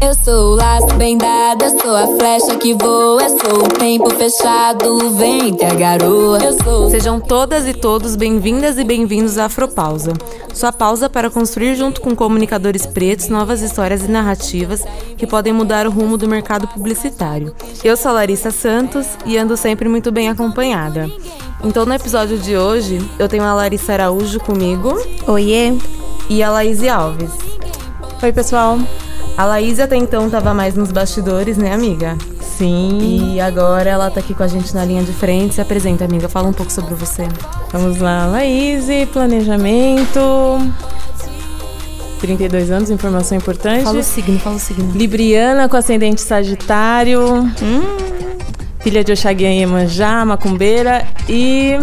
Eu sou o laço bem dado, eu sou a flecha que voa, eu sou o tempo fechado, vem que a garoa. Eu sou. Sejam todas e todos bem-vindas e bem-vindos à Afropausa. Sua pausa para construir junto com comunicadores pretos novas histórias e narrativas que podem mudar o rumo do mercado publicitário. Eu sou Larissa Santos e ando sempre muito bem acompanhada. Então no episódio de hoje, eu tenho a Larissa Araújo comigo. Oiê! E a Laís Alves. Oi, pessoal. A Laís até então tava mais nos bastidores, né, amiga? Sim. E agora ela tá aqui com a gente na linha de frente. Se apresenta, amiga. Fala um pouco sobre você. Vamos lá, Laís, planejamento. 32 anos, informação importante. Fala o signo, fala o signo. Libriana com ascendente Sagitário. Hum. Filha de Oxaguian Iemanjá, macumbeira e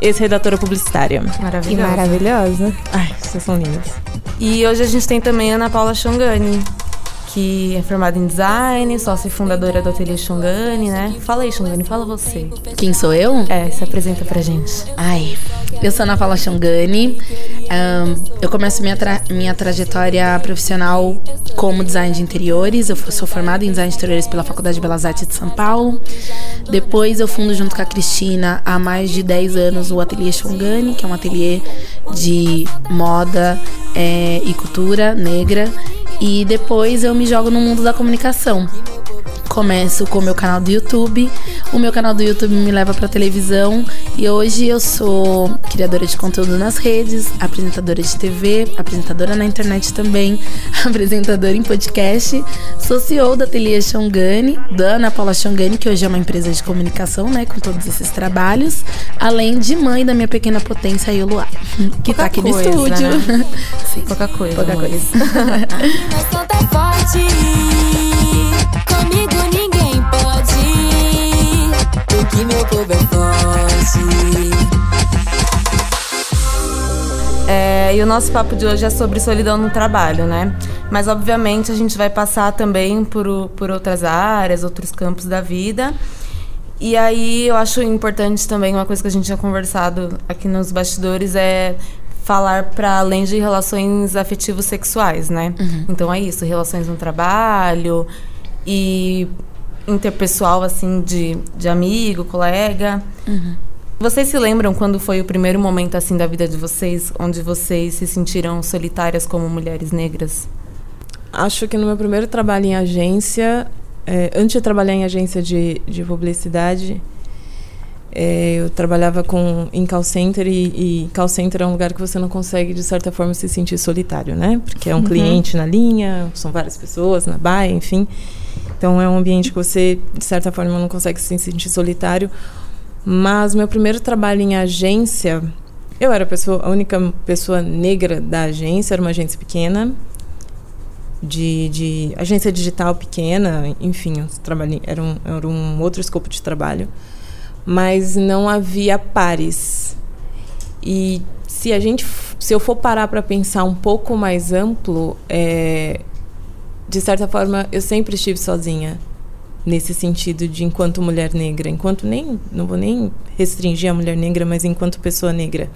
ex-redatora publicitária. Maravilhosa. Que maravilhosa. Ai, vocês são lindas. E hoje a gente tem também a Ana Paula Xongani, que é formada em design, sócia e fundadora do Ateliê Xongani, né? Fala aí, Xongani, fala você. Quem sou eu? É, se apresenta pra gente. Ai, eu sou Ana Paula Xongani. Um, eu começo minha, tra minha trajetória profissional como design de interiores. Eu sou formada em design de interiores pela Faculdade de Belas Artes de São Paulo. Depois eu fundo junto com a Cristina há mais de 10 anos o Ateliê Xongani, que é um ateliê de moda é, e cultura negra. E depois eu me jogo no mundo da comunicação. Começo com o meu canal do YouTube. O meu canal do YouTube me leva para televisão e hoje eu sou criadora de conteúdo nas redes, apresentadora de TV, apresentadora na internet também, apresentadora em podcast, sou CEO da Ateliê Xongani, da Ana Paula Xongani, que hoje é uma empresa de comunicação, né, com todos esses trabalhos, além de mãe da minha pequena potência, a Luar, que Pouca tá aqui coisa, no estúdio. né? Sim. Pouca coisa. Pouca amores. coisa. Porque meu povo é forte. É, e o nosso papo de hoje é sobre solidão no trabalho, né? Mas obviamente a gente vai passar também por, por outras áreas, outros campos da vida. E aí eu acho importante também uma coisa que a gente tinha conversado aqui nos bastidores é falar para além de relações afetivos sexuais, né? Então é isso, relações no trabalho e interpessoal assim de, de amigo, colega. Vocês se lembram quando foi o primeiro momento assim da vida de vocês, onde vocês se sentiram solitárias como mulheres negras? Acho que no meu primeiro trabalho em agência, é, antes de trabalhar em agência de, de publicidade, é, eu trabalhava com, em call center e, e call center é um lugar que você não consegue, de certa forma, se sentir solitário, né? Porque é um cliente na linha, são várias pessoas na baia, enfim. Então é um ambiente que você, de certa forma, não consegue se sentir solitário. Mas meu primeiro trabalho em agência, eu era a, pessoa, a única pessoa negra da agência, era uma agência pequena, de, de agência digital pequena, enfim, trabalhei, era, um, era um outro escopo de trabalho, mas não havia pares. E se a gente, se eu for parar para pensar um pouco mais amplo, é, de certa forma, eu sempre estive sozinha nesse sentido de enquanto mulher negra, enquanto nem não vou nem restringir a mulher negra, mas enquanto pessoa negra.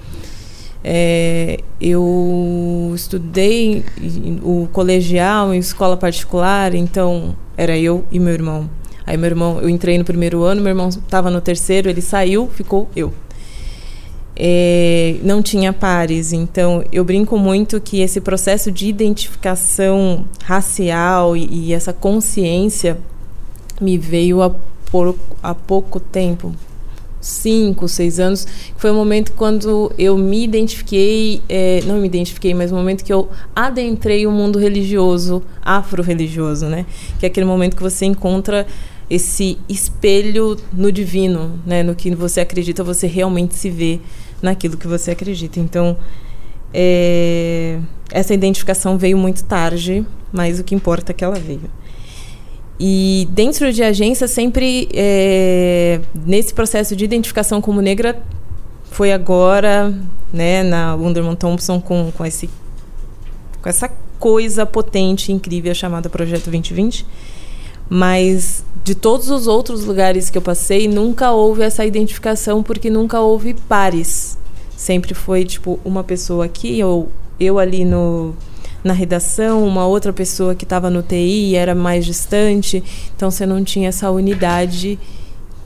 É, eu estudei o colegial em escola particular, então era eu e meu irmão. Aí meu irmão, eu entrei no primeiro ano, meu irmão estava no terceiro, ele saiu, ficou eu. É, não tinha pares, então eu brinco muito que esse processo de identificação racial e, e essa consciência me veio há, por, pouco tempo, cinco, seis anos, foi o momento quando eu me identifiquei, é, não me identifiquei, mas o momento que eu adentrei o mundo religioso, afro-religioso, né? Que é aquele momento que você encontra esse espelho no divino, né? No que você acredita, você realmente se vê naquilo que você acredita. Então, é, essa identificação veio muito tarde, mas o que importa é que ela veio. E dentro de agência, sempre é, nesse processo de identificação como negra, foi agora, né, na Wunderman Thompson, com, com, esse, com essa coisa potente, incrível chamada Projeto 2020. Mas de todos os outros lugares que eu passei, nunca houve essa identificação, porque nunca houve pares. Sempre foi, tipo, uma pessoa aqui, ou eu ali no, na redação, uma outra pessoa que estava no TI e era mais distante. Então você não tinha essa unidade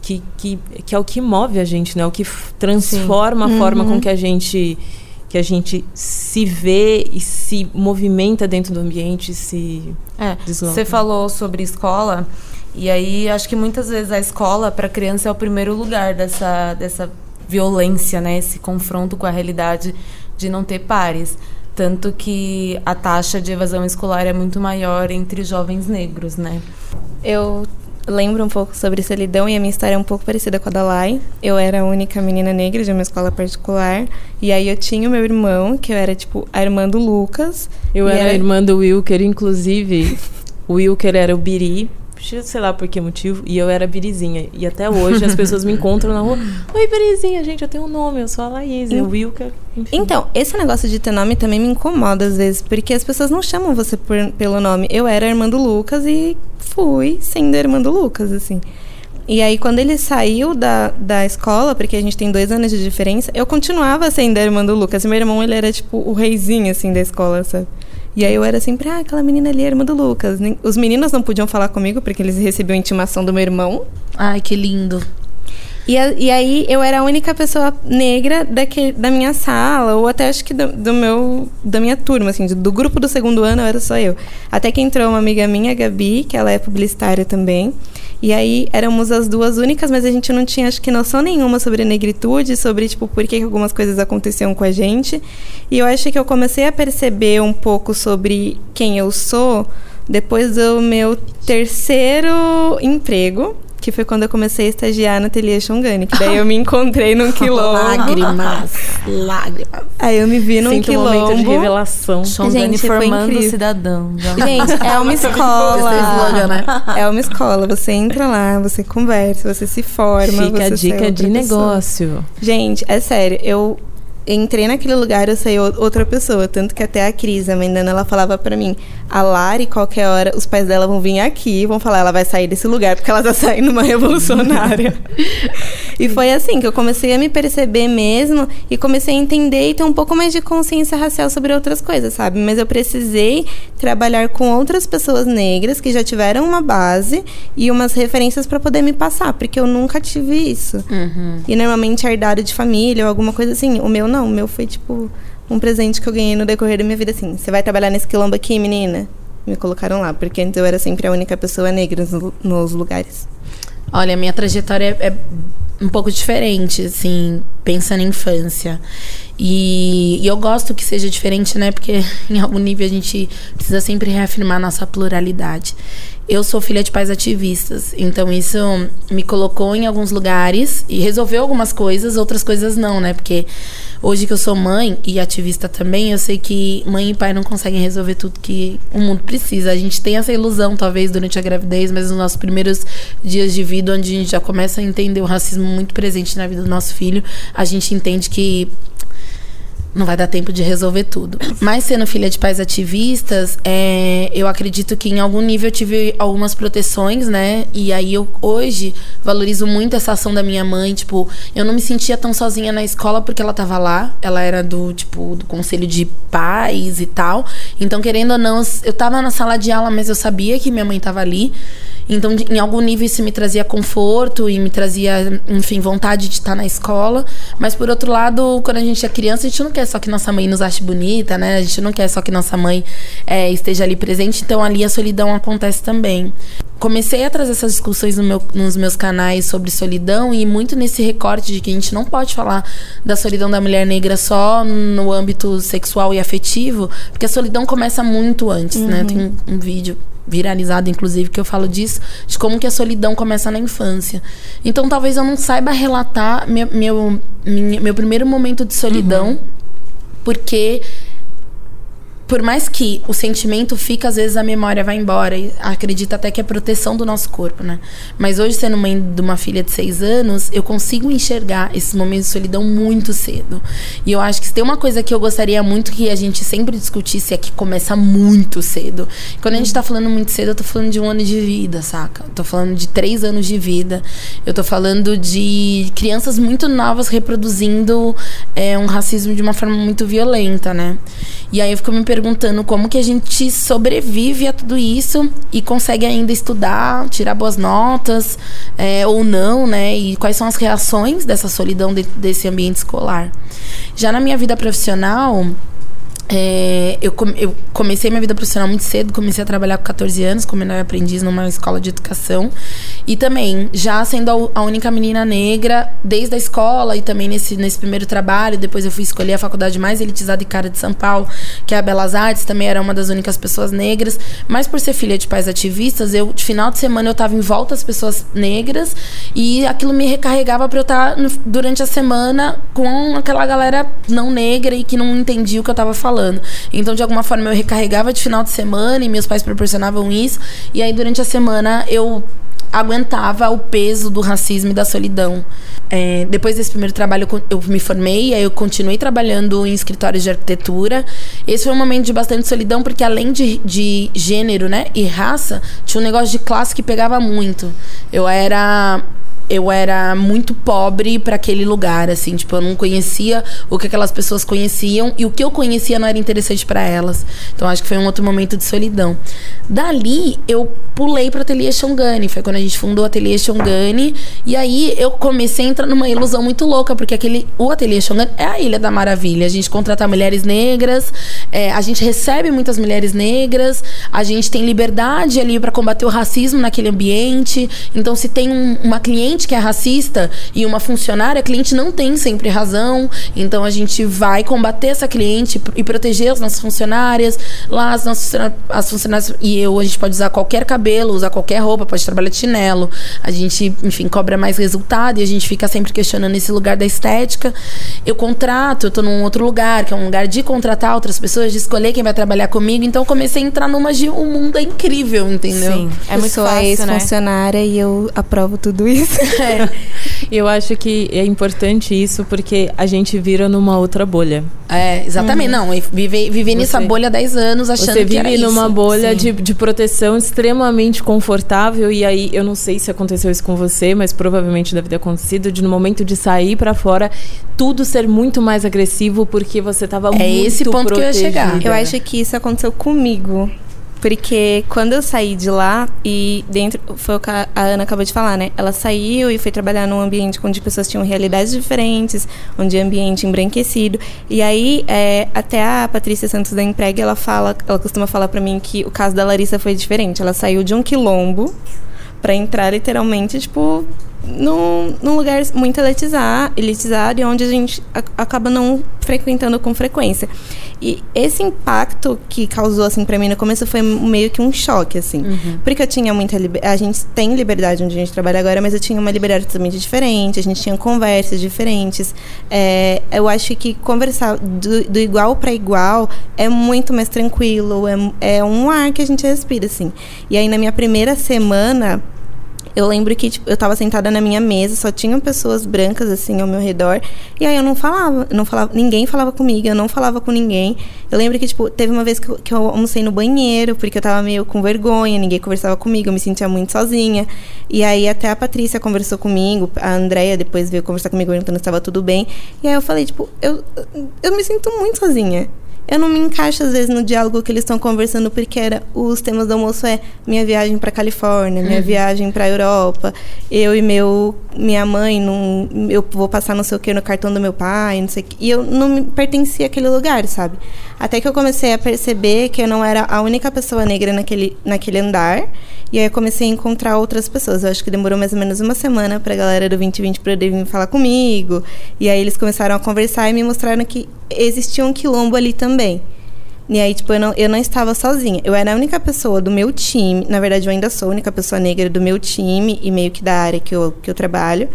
que, que, que é o que move a gente, né? O que transforma Sim. a forma com uhum. que a gente que a gente se vê e se movimenta dentro do ambiente, se é, desloca. Você falou sobre escola e aí acho que muitas vezes a escola para a criança é o primeiro lugar dessa dessa violência, né? Esse confronto com a realidade de não ter pares. Tanto que a taxa de evasão escolar é muito maior entre jovens negros, né? Eu lembro um pouco sobre solidão e a minha história é um pouco parecida com a da Lai. Eu era a única menina negra de uma escola particular. E aí eu tinha o meu irmão, que eu era tipo a irmã do Lucas. Eu era, era a irmã do Wilker, inclusive. o Wilker era o Biri, sei lá por que motivo, e eu era Birizinha. E até hoje as pessoas me encontram na rua. Oi, Birizinha, gente, eu tenho um nome, eu sou a Laís, o Wilker. Enfim. Então, esse negócio de ter nome também me incomoda às vezes, porque as pessoas não chamam você por, pelo nome. Eu era irmã do Lucas e fui sendo a irmã do Lucas, assim. E aí, quando ele saiu da, da escola, porque a gente tem dois anos de diferença, eu continuava sendo a irmã do Lucas. E meu irmão, ele era, tipo, o reizinho, assim, da escola, sabe? E aí eu era sempre, ah, aquela menina ali é irmã do Lucas. Os meninos não podiam falar comigo porque eles recebiam intimação do meu irmão. Ai, que lindo. E, a, e aí eu era a única pessoa negra daque, da minha sala, ou até acho que do, do, meu, da minha turma, assim, do grupo do segundo ano era só eu. Até que entrou uma amiga minha, Gabi, que ela é publicitária também. E aí éramos as duas únicas, mas a gente não tinha, acho que, noção nenhuma sobre negritude, sobre, tipo, por que algumas coisas aconteciam com a gente. E eu acho que eu comecei a perceber um pouco sobre quem eu sou depois do meu terceiro emprego que foi quando eu comecei a estagiar na Ateliê Xongani, que daí eu me encontrei num quilombo. lágrimas, lágrimas. Aí eu me vi num Sinto quilombo. Um momento de revelação. Xongani formando cidadão. Gente, é uma escola. né? É uma escola. Você entra lá, você conversa, você se forma. Fica a dica de negócio. Gente, é sério, eu entrei naquele lugar, eu saí outra pessoa. Tanto que até a Cris, a mãe ela falava para mim: a Lari, qualquer hora, os pais dela vão vir aqui e vão falar, ela vai sair desse lugar porque ela tá saindo uma revolucionária. e foi assim que eu comecei a me perceber mesmo e comecei a entender e ter um pouco mais de consciência racial sobre outras coisas, sabe? Mas eu precisei trabalhar com outras pessoas negras que já tiveram uma base e umas referências para poder me passar, porque eu nunca tive isso. Uhum. E normalmente é herdado de família ou alguma coisa assim. O meu não, o meu foi tipo um presente que eu ganhei no decorrer da minha vida assim. Você vai trabalhar nesse quilombo aqui, menina? Me colocaram lá, porque antes eu era sempre a única pessoa negra nos, lugares. Olha, a minha trajetória é, é um pouco diferente, assim, pensa na infância. E, e, eu gosto que seja diferente, né? Porque em algum nível a gente precisa sempre reafirmar nossa pluralidade. Eu sou filha de pais ativistas, então isso me colocou em alguns lugares e resolveu algumas coisas, outras coisas não, né? Porque hoje que eu sou mãe e ativista também, eu sei que mãe e pai não conseguem resolver tudo que o mundo precisa. A gente tem essa ilusão, talvez, durante a gravidez, mas nos nossos primeiros dias de vida, onde a gente já começa a entender o racismo muito presente na vida do nosso filho, a gente entende que não vai dar tempo de resolver tudo. Mas sendo filha de pais ativistas, é, eu acredito que em algum nível eu tive algumas proteções, né? E aí eu hoje valorizo muito essa ação da minha mãe. Tipo, eu não me sentia tão sozinha na escola porque ela tava lá. Ela era do, tipo, do conselho de pais e tal. Então, querendo ou não, eu tava na sala de aula, mas eu sabia que minha mãe tava ali. Então, em algum nível, isso me trazia conforto e me trazia, enfim, vontade de estar na escola. Mas, por outro lado, quando a gente é criança, a gente não quer só que nossa mãe nos ache bonita, né? A gente não quer só que nossa mãe é, esteja ali presente. Então, ali a solidão acontece também. Comecei a trazer essas discussões no meu, nos meus canais sobre solidão e muito nesse recorte de que a gente não pode falar da solidão da mulher negra só no âmbito sexual e afetivo, porque a solidão começa muito antes, né? uhum. né? Tem um, um vídeo viralizado, inclusive, que eu falo disso, de como que a solidão começa na infância. Então, talvez eu não saiba relatar meu, meu, meu primeiro momento de solidão, uhum. porque por mais que o sentimento fica, às vezes a memória vai embora. E acredita até que é proteção do nosso corpo, né? Mas hoje, sendo mãe de uma filha de seis anos, eu consigo enxergar esses momentos de solidão muito cedo. E eu acho que tem uma coisa que eu gostaria muito que a gente sempre discutisse é que começa muito cedo. quando a gente tá falando muito cedo, eu tô falando de um ano de vida, saca? Eu tô falando de três anos de vida. Eu tô falando de crianças muito novas reproduzindo é, um racismo de uma forma muito violenta, né? E aí eu fico me perguntando perguntando como que a gente sobrevive a tudo isso e consegue ainda estudar, tirar boas notas é, ou não, né? E quais são as reações dessa solidão de, desse ambiente escolar. Já na minha vida profissional, é, eu, eu, comecei minha vida profissional muito cedo, comecei a trabalhar com 14 anos como menor aprendiz numa escola de educação. E também, já sendo a, única menina negra, desde a escola e também nesse, nesse primeiro trabalho, depois eu fui escolher a faculdade mais elitizada e cara de São Paulo, que é a Belas Artes, também era uma das únicas pessoas negras. Mas por ser filha de pais ativistas, eu, de final de semana, eu tava em volta das pessoas negras e aquilo me recarregava para eu estar tá durante a semana com aquela galera não negra e que não entendia o que eu tava falando falando. Então, de alguma forma, eu recarregava de final de semana e meus pais proporcionavam isso. E aí, durante a semana, eu aguentava o peso do racismo e da solidão. É, depois desse primeiro trabalho, eu me formei, aí eu continuei trabalhando em escritórios de arquitetura. Esse foi um momento de bastante solidão, porque além de, de gênero né, e raça, tinha um negócio de classe que pegava muito. Eu era eu era muito pobre para aquele lugar, assim, tipo, eu não conhecia o que aquelas pessoas conheciam e o que eu conhecia não era interessante para elas. Então acho que foi um outro momento de solidão. Dali eu pulei para Ateliê Xongani, foi quando a gente fundou o Ateliê Xongani, e aí eu comecei a entrar numa ilusão muito louca, porque aquele o Ateliê Xongani é a Ilha da Maravilha. A gente contrata mulheres negras, é, a gente recebe muitas mulheres negras, a gente tem liberdade ali para combater o racismo naquele ambiente. Então se tem um, uma cliente cliente que é racista e uma funcionária, a cliente não tem sempre razão. Então a gente vai combater essa cliente e proteger as nossas funcionárias. Lá as nossas as funcionárias e eu, a gente pode usar qualquer cabelo, usar qualquer roupa, pode trabalhar de chinelo. A gente, enfim, cobra mais resultado e a gente fica sempre questionando esse lugar da estética. Eu contrato, eu tô num outro lugar, que é um lugar de contratar outras pessoas, de escolher quem vai trabalhar comigo. Então eu comecei a entrar numa de um mundo é incrível, entendeu? Sim, é muito eu sou fácil, ex-funcionária né? e eu aprovo tudo isso. É. Eu acho que é importante isso porque a gente vira numa outra bolha. É, exatamente. Uhum. Não, vive, vive nessa bolha há 10 anos achando você que era Você vive numa bolha de, de proteção extremamente confortável e aí eu não sei se aconteceu isso com você, mas provavelmente deve ter acontecido de no momento de sair para fora tudo ser muito mais agressivo porque você tava é muito É esse ponto protegida. que eu ia chegar. Eu acho que isso aconteceu comigo. Porque quando eu saí de lá, e dentro. Foi o que a Ana acabou de falar, né? Ela saiu e foi trabalhar num ambiente onde pessoas tinham realidades diferentes, onde ambiente embranquecido. E aí, é, até a Patrícia Santos da Emprega, ela fala, ela costuma falar para mim que o caso da Larissa foi diferente. Ela saiu de um quilombo para entrar literalmente, tipo, num, num lugar muito elitizado, elitizado e onde a gente a, acaba não frequentando com frequência. E esse impacto que causou, assim, pra mim no começo foi meio que um choque, assim. Uhum. Porque eu tinha muita. A gente tem liberdade onde a gente trabalha agora, mas eu tinha uma liberdade totalmente diferente, a gente tinha conversas diferentes. É, eu acho que conversar do, do igual para igual é muito mais tranquilo, é, é um ar que a gente respira, assim. E aí, na minha primeira semana eu lembro que tipo, eu estava sentada na minha mesa, só tinham pessoas brancas assim ao meu redor, e aí eu não falava, não falava, ninguém falava comigo, eu não falava com ninguém. Eu lembro que tipo, teve uma vez que eu, que eu almocei no banheiro, porque eu estava meio com vergonha, ninguém conversava comigo, eu me sentia muito sozinha. E aí até a Patrícia conversou comigo, a Andrea depois veio conversar comigo perguntando se estava tudo bem. E aí eu falei, tipo, eu eu me sinto muito sozinha eu não me encaixo às vezes no diálogo que eles estão conversando porque era os temas do almoço é minha viagem para Califórnia, minha uhum. viagem para Europa, eu e meu minha mãe não eu vou passar não sei o que no cartão do meu pai, não sei o que, e eu não me pertencia àquele lugar, sabe? Até que eu comecei a perceber que eu não era a única pessoa negra naquele naquele andar, e aí eu comecei a encontrar outras pessoas. Eu acho que demorou mais ou menos uma semana para a galera do 2020 poder vir falar comigo, e aí eles começaram a conversar e me mostraram que existia um quilombo ali também. E aí, tipo, eu não, eu não estava sozinha. Eu era a única pessoa do meu time. Na verdade, eu ainda sou a única pessoa negra do meu time e meio que da área que eu, que eu trabalho.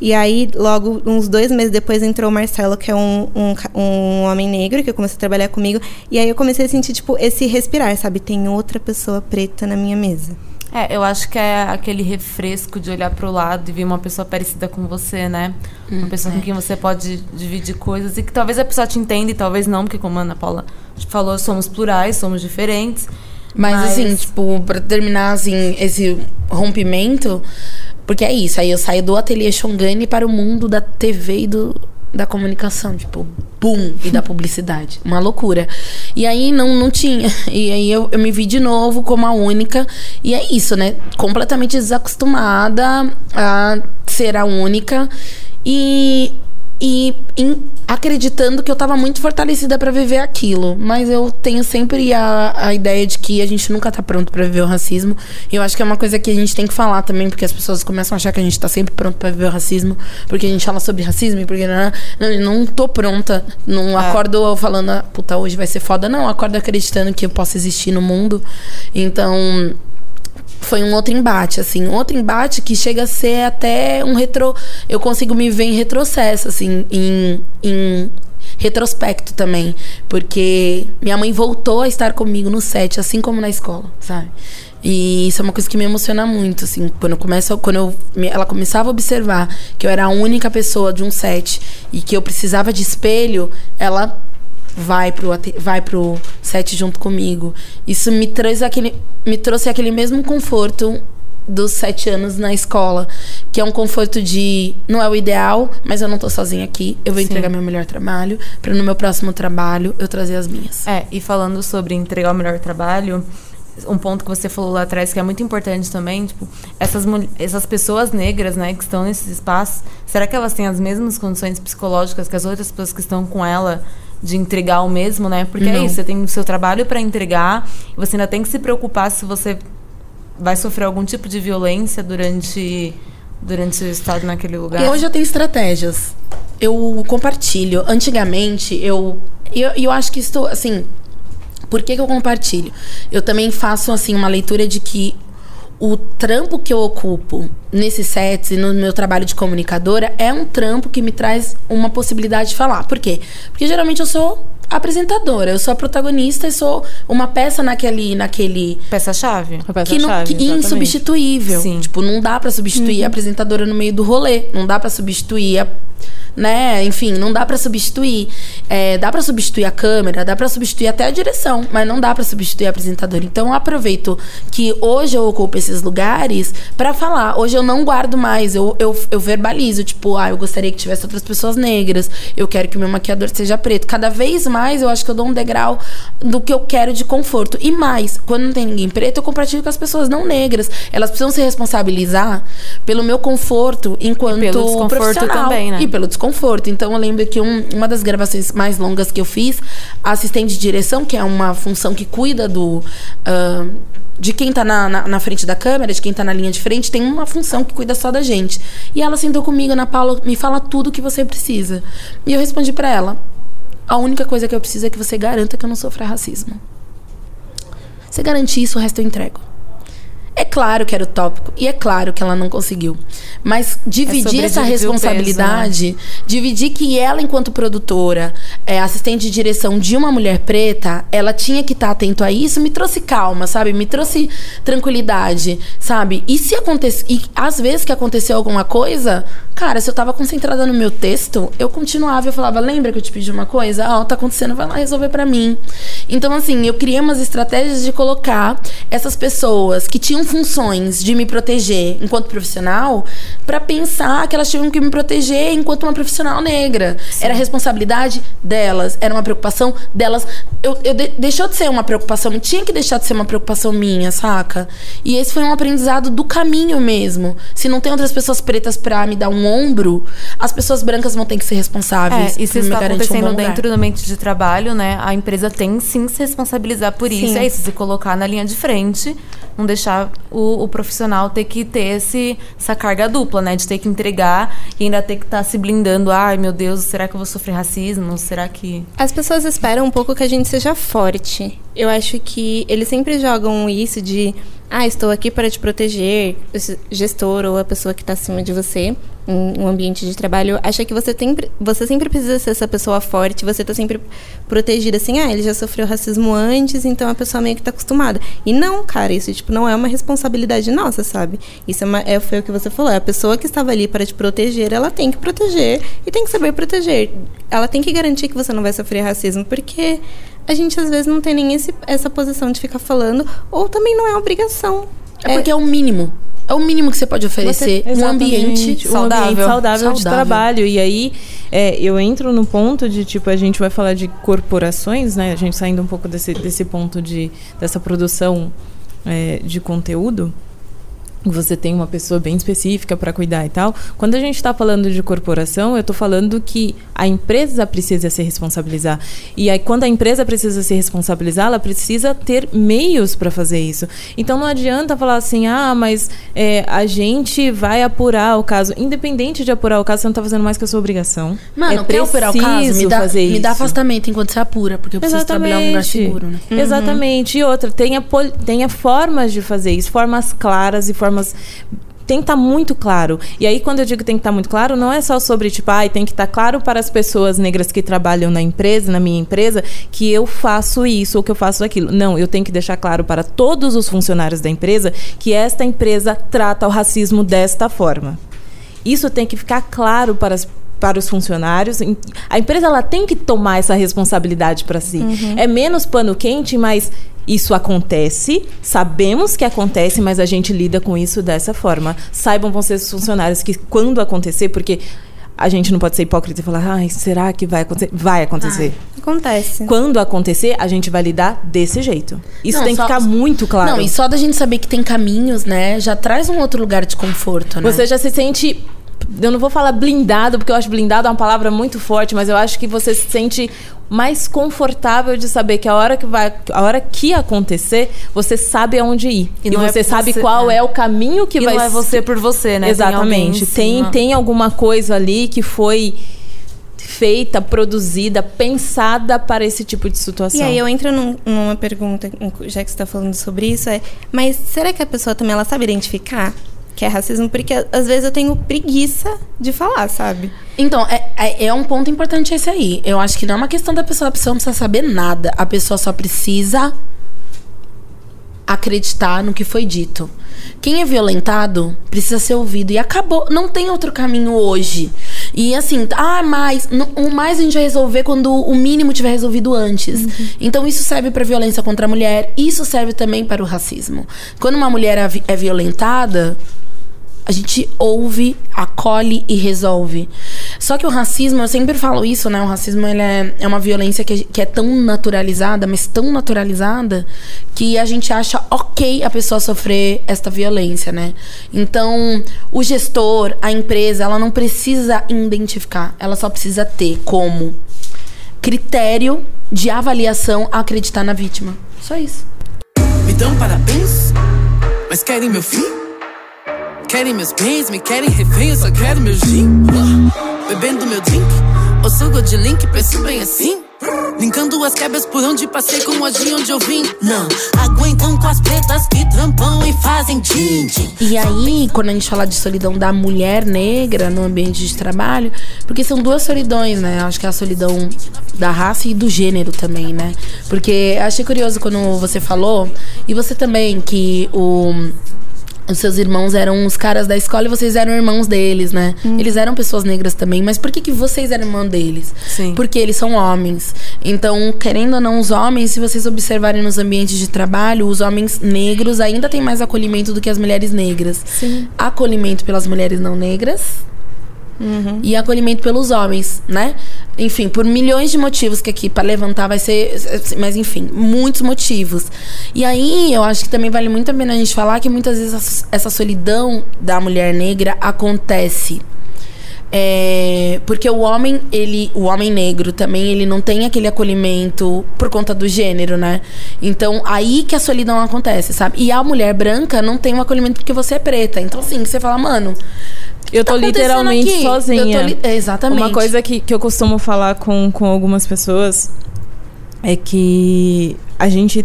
E aí, logo, uns dois meses depois, entrou o Marcelo, que é um, um, um homem negro, que comecei a trabalhar comigo. E aí eu comecei a sentir, tipo, esse respirar, sabe? Tem outra pessoa preta na minha mesa. É, eu acho que é aquele refresco de olhar para o lado e ver uma pessoa parecida com você, né? Hum, uma pessoa é. com quem você pode dividir coisas e que talvez a pessoa te entenda e talvez não, porque como a Ana Paula falou, somos plurais, somos diferentes. Mas, mas... assim, tipo, para terminar assim esse rompimento, porque é isso, aí eu saio do ateliê Shongani para o mundo da TV e do da comunicação, tipo, boom, e da publicidade. Uma loucura. E aí não, não tinha. E aí eu, eu me vi de novo como a única. E é isso, né? Completamente desacostumada a ser a única. E e em, acreditando que eu estava muito fortalecida para viver aquilo. Mas eu tenho sempre a, a ideia de que a gente nunca tá pronto para viver o racismo. E eu acho que é uma coisa que a gente tem que falar também, porque as pessoas começam a achar que a gente tá sempre pronto para viver o racismo, porque a gente fala sobre racismo e porque não, não, não tô pronta. Não é. acordo falando, ah, puta, hoje vai ser foda. Não, acordo acreditando que eu posso existir no mundo. Então, foi um outro embate, assim. Outro embate que chega a ser até um retro. Eu consigo me ver em retrocesso, assim, em, em retrospecto também. Porque minha mãe voltou a estar comigo no set, assim como na escola, sabe? E isso é uma coisa que me emociona muito, assim, quando eu começo, quando eu, ela começava a observar que eu era a única pessoa de um set e que eu precisava de espelho, ela vai pro, vai pro set junto comigo. Isso me trouxe aquele, me trouxe aquele mesmo conforto dos sete anos na escola, que é um conforto de não é o ideal, mas eu não tô sozinha aqui, eu vou Sim. entregar meu melhor trabalho, para no meu próximo trabalho eu trazer as minhas. É, e falando sobre entregar o melhor trabalho, um ponto que você falou lá atrás que é muito importante também, tipo, essas, essas pessoas negras, né, que estão nesses espaços, será que elas têm as mesmas condições psicológicas que as outras pessoas que estão com ela de entregar o mesmo, né? Porque é Não. é isso, você tem o seu trabalho para entregar, você ainda tem que se preocupar se você vai sofrer algum tipo de violência durante durante seu estado naquele lugar. E hoje eu tenho estratégias. Eu compartilho. Antigamente, eu eu, eu acho que estou assim, por que, que eu compartilho? Eu também faço assim uma leitura de que o trampo que eu ocupo nesses sets e no meu trabalho de comunicadora é um trampo que me traz uma possibilidade de falar. Por quê? Porque geralmente eu sou apresentadora, eu sou a protagonista e sou uma peça naquele naquele peça-chave, peça que, não, que insubstituível. Sim. Tipo, não dá para substituir uhum. a apresentadora no meio do rolê, não dá para substituir a né? Enfim, não dá para substituir. É, dá para substituir a câmera, dá para substituir até a direção, mas não dá para substituir a apresentadora. Então eu aproveito que hoje eu ocupo esses lugares para falar. Hoje eu não guardo mais, eu, eu, eu verbalizo, tipo, ah, eu gostaria que tivesse outras pessoas negras, eu quero que o meu maquiador seja preto. Cada vez mais eu acho que eu dou um degrau do que eu quero de conforto. E mais, quando não tem ninguém preto, eu compartilho com as pessoas não negras. Elas precisam se responsabilizar pelo meu conforto enquanto e pelo desconforto também, né? E pelo desconforto desconforto. Então eu lembro que um, uma das gravações mais longas que eu fiz, a assistente de direção, que é uma função que cuida do. Uh, de quem tá na, na, na, frente da câmera, de quem tá na linha de frente, tem uma função que cuida só da gente. E ela sentou comigo, Ana Paula, me fala tudo o que você precisa. E eu respondi para ela: a única coisa que eu preciso é que você garanta que eu não sofra racismo. Você garante isso, o resto eu entrego. É claro que era utópico e é claro que ela não conseguiu. Mas dividir é essa responsabilidade, peso, né? dividir que ela, enquanto produtora, é, assistente de direção de uma mulher preta, ela tinha que estar tá atento a isso, me trouxe calma, sabe? Me trouxe tranquilidade, sabe? E se acontece, e às vezes que aconteceu alguma coisa, cara, se eu tava concentrada no meu texto, eu continuava, eu falava, lembra que eu te pedi uma coisa? Ah, tá acontecendo, vai lá resolver para mim. Então, assim, eu criei umas estratégias de colocar essas pessoas que tinham funções de me proteger enquanto profissional para pensar que elas tinham que me proteger enquanto uma profissional negra. Sim. Era responsabilidade delas, era uma preocupação delas. Eu, eu de, deixou de ser uma preocupação, tinha que deixar de ser uma preocupação minha, saca? E esse foi um aprendizado do caminho mesmo. Se não tem outras pessoas pretas para me dar um ombro, as pessoas brancas vão ter que ser responsáveis. É, isso está acontecendo um dentro do ambiente de trabalho, né? A empresa tem sim se responsabilizar por sim. isso. É isso, se colocar na linha de frente, não deixar o, o, profissional ter que ter esse, essa carga dupla, né? De ter que entregar e ainda ter que estar tá se blindando. Ai, meu Deus, será que eu vou sofrer racismo? Será que. As pessoas esperam um pouco que a gente seja forte. Eu acho que eles sempre jogam isso de ah, estou aqui para te proteger, o gestor ou a pessoa que está acima de você em um ambiente de trabalho acha que você, tem, você sempre precisa ser essa pessoa forte, você está sempre protegida assim, ah, ele já sofreu racismo antes, então a pessoa meio que está acostumada. E não, cara, isso tipo não é uma responsabilidade nossa, sabe? Isso é, uma, é foi o que você falou, a pessoa que estava ali para te proteger, ela tem que proteger e tem que saber proteger. Ela tem que garantir que você não vai sofrer racismo, porque a gente às vezes não tem nem esse, essa posição de ficar falando, ou também não é obrigação. É porque é, é o mínimo. É o mínimo que você pode oferecer. Você- um ambiente exatamente, um saudável. ambiente saudável, de Saudável. trabalho. E aí é, eu entro no ponto de, tipo, a gente vai falar de corporações, né? A gente saindo um pouco desse, desse ponto de dessa produção é, de conteúdo. Você tem uma pessoa bem específica para cuidar e tal. Quando a gente está falando de corporação, eu estou falando que a empresa precisa se responsabilizar. E aí, quando a empresa precisa se responsabilizar, ela precisa ter meios para fazer isso. Então, não adianta falar assim, ah, mas é, a gente vai apurar o caso. Independente de apurar o caso, você não está fazendo mais que a sua obrigação. Mano, é quer operar o caso? Me preciso dá, fazer me dá afastamento enquanto você apura, porque eu preciso trabalhar em um lugar seguro, né? Exatamente. E outra, tenha, tenha formas de fazer isso, formas claras e formas. Tem que estar muito claro. E aí, quando eu digo tem que estar muito claro, não é só sobre, tipo, ai, tem que estar claro para as pessoas negras que trabalham na empresa, na minha empresa, que eu faço isso ou que eu faço aquilo. Não, eu tenho que deixar claro para todos os funcionários da empresa que esta empresa trata o racismo desta forma. Isso tem que ficar claro para as para os funcionários. A empresa ela tem que tomar essa responsabilidade para si. É menos pano quente, mas isso acontece, sabemos que acontece, mas a gente lida com isso dessa forma. Saibam vocês, os funcionários, que quando acontecer, porque a gente não pode ser hipócrita e falar, ai, será que vai acontecer? Vai acontecer. Acontece. Quando acontecer, a gente vai lidar desse jeito. Isso Não, tem que só- ficar muito claro. Não, e só da gente saber que tem caminhos, né? Já traz um outro lugar de conforto, né? Você já se sente. Eu não vou falar blindado, porque eu acho blindado é uma palavra muito forte, mas eu acho que você se sente mais confortável de saber que a hora que vai, a hora que acontecer, você sabe aonde ir. E E, é você sabe você- qual é. é. o caminho que e vai não é você ser- por você, né? Exatamente. Tem, Tem, tem, alguma coisa ali que foi feita, produzida, pensada para esse tipo de situação. E aí eu entro num- numa pergunta, já que você está falando sobre isso, é, mas será que a pessoa também ela sabe identificar que é racismo? Porque às vezes eu tenho preguiça de falar, sabe? Então, é, é, é um ponto importante esse aí. Eu acho que não é uma questão da pessoa, a pessoa não precisa saber nada. A pessoa só precisa acreditar no que foi dito. Quem é violentado precisa ser ouvido. E acabou. Não tem outro caminho hoje. E assim, ah, mais. não- O mais a gente vai resolver quando o mínimo tiver resolvido antes. Então isso serve para violência contra a mulher. Isso serve também para o racismo. Quando uma mulher é é violentada, a gente ouve, acolhe e resolve. Só que o racismo, eu sempre falo isso, né? O racismo ele é, é uma violência que, que é tão naturalizada, mas tão naturalizada, que a gente acha ok a pessoa sofrer esta violência, né? Então, o gestor, a empresa, ela não precisa identificar, ela só precisa ter como critério de avaliação acreditar na vítima. Só isso. Me dão parabéns, mas querem meu fim? Querem meus bens, me querem refém, eu só quero meu gin. Bebendo meu drink, ou sugo de link, penso bem assim. Linkando as quebras por onde passei com o de onde eu vim. Não, aguentam com as pretas que trampam e fazem din-din. E aí, quando a gente fala de solidão da mulher negra no ambiente de trabalho, porque são duas solidões, né? Acho que é a solidão da raça e do gênero também, né? Porque achei curioso quando você falou, e você também, que o. Os seus irmãos eram os caras da escola e vocês eram irmãos deles, né? Eles eram pessoas negras também, mas por que, que vocês eram irmão deles? Sim. Porque eles são homens. Então, querendo ou não, os homens, se vocês observarem nos ambientes de trabalho, os homens negros ainda têm mais acolhimento do que as mulheres negras. Sim. Acolhimento pelas mulheres não negras e acolhimento pelos homens, né? Enfim, por milhões de motivos que aqui para levantar vai ser, mas enfim, muitos motivos. E aí eu acho que também vale muito a pena a gente falar que muitas vezes essa- essa solidão da mulher negra acontece é, porque o homem, ele, o homem negro também, ele não tem aquele acolhimento por conta do gênero, né? Então, aí que a solidão acontece, sabe? E a mulher branca não tem um acolhimento porque você é preta. Então, assim, você fala, mano. Eu tá tô acontecendo literalmente aqui? sozinha. Tô li- Exatamente. Uma coisa que, que eu costumo falar com, com algumas pessoas é que a gente,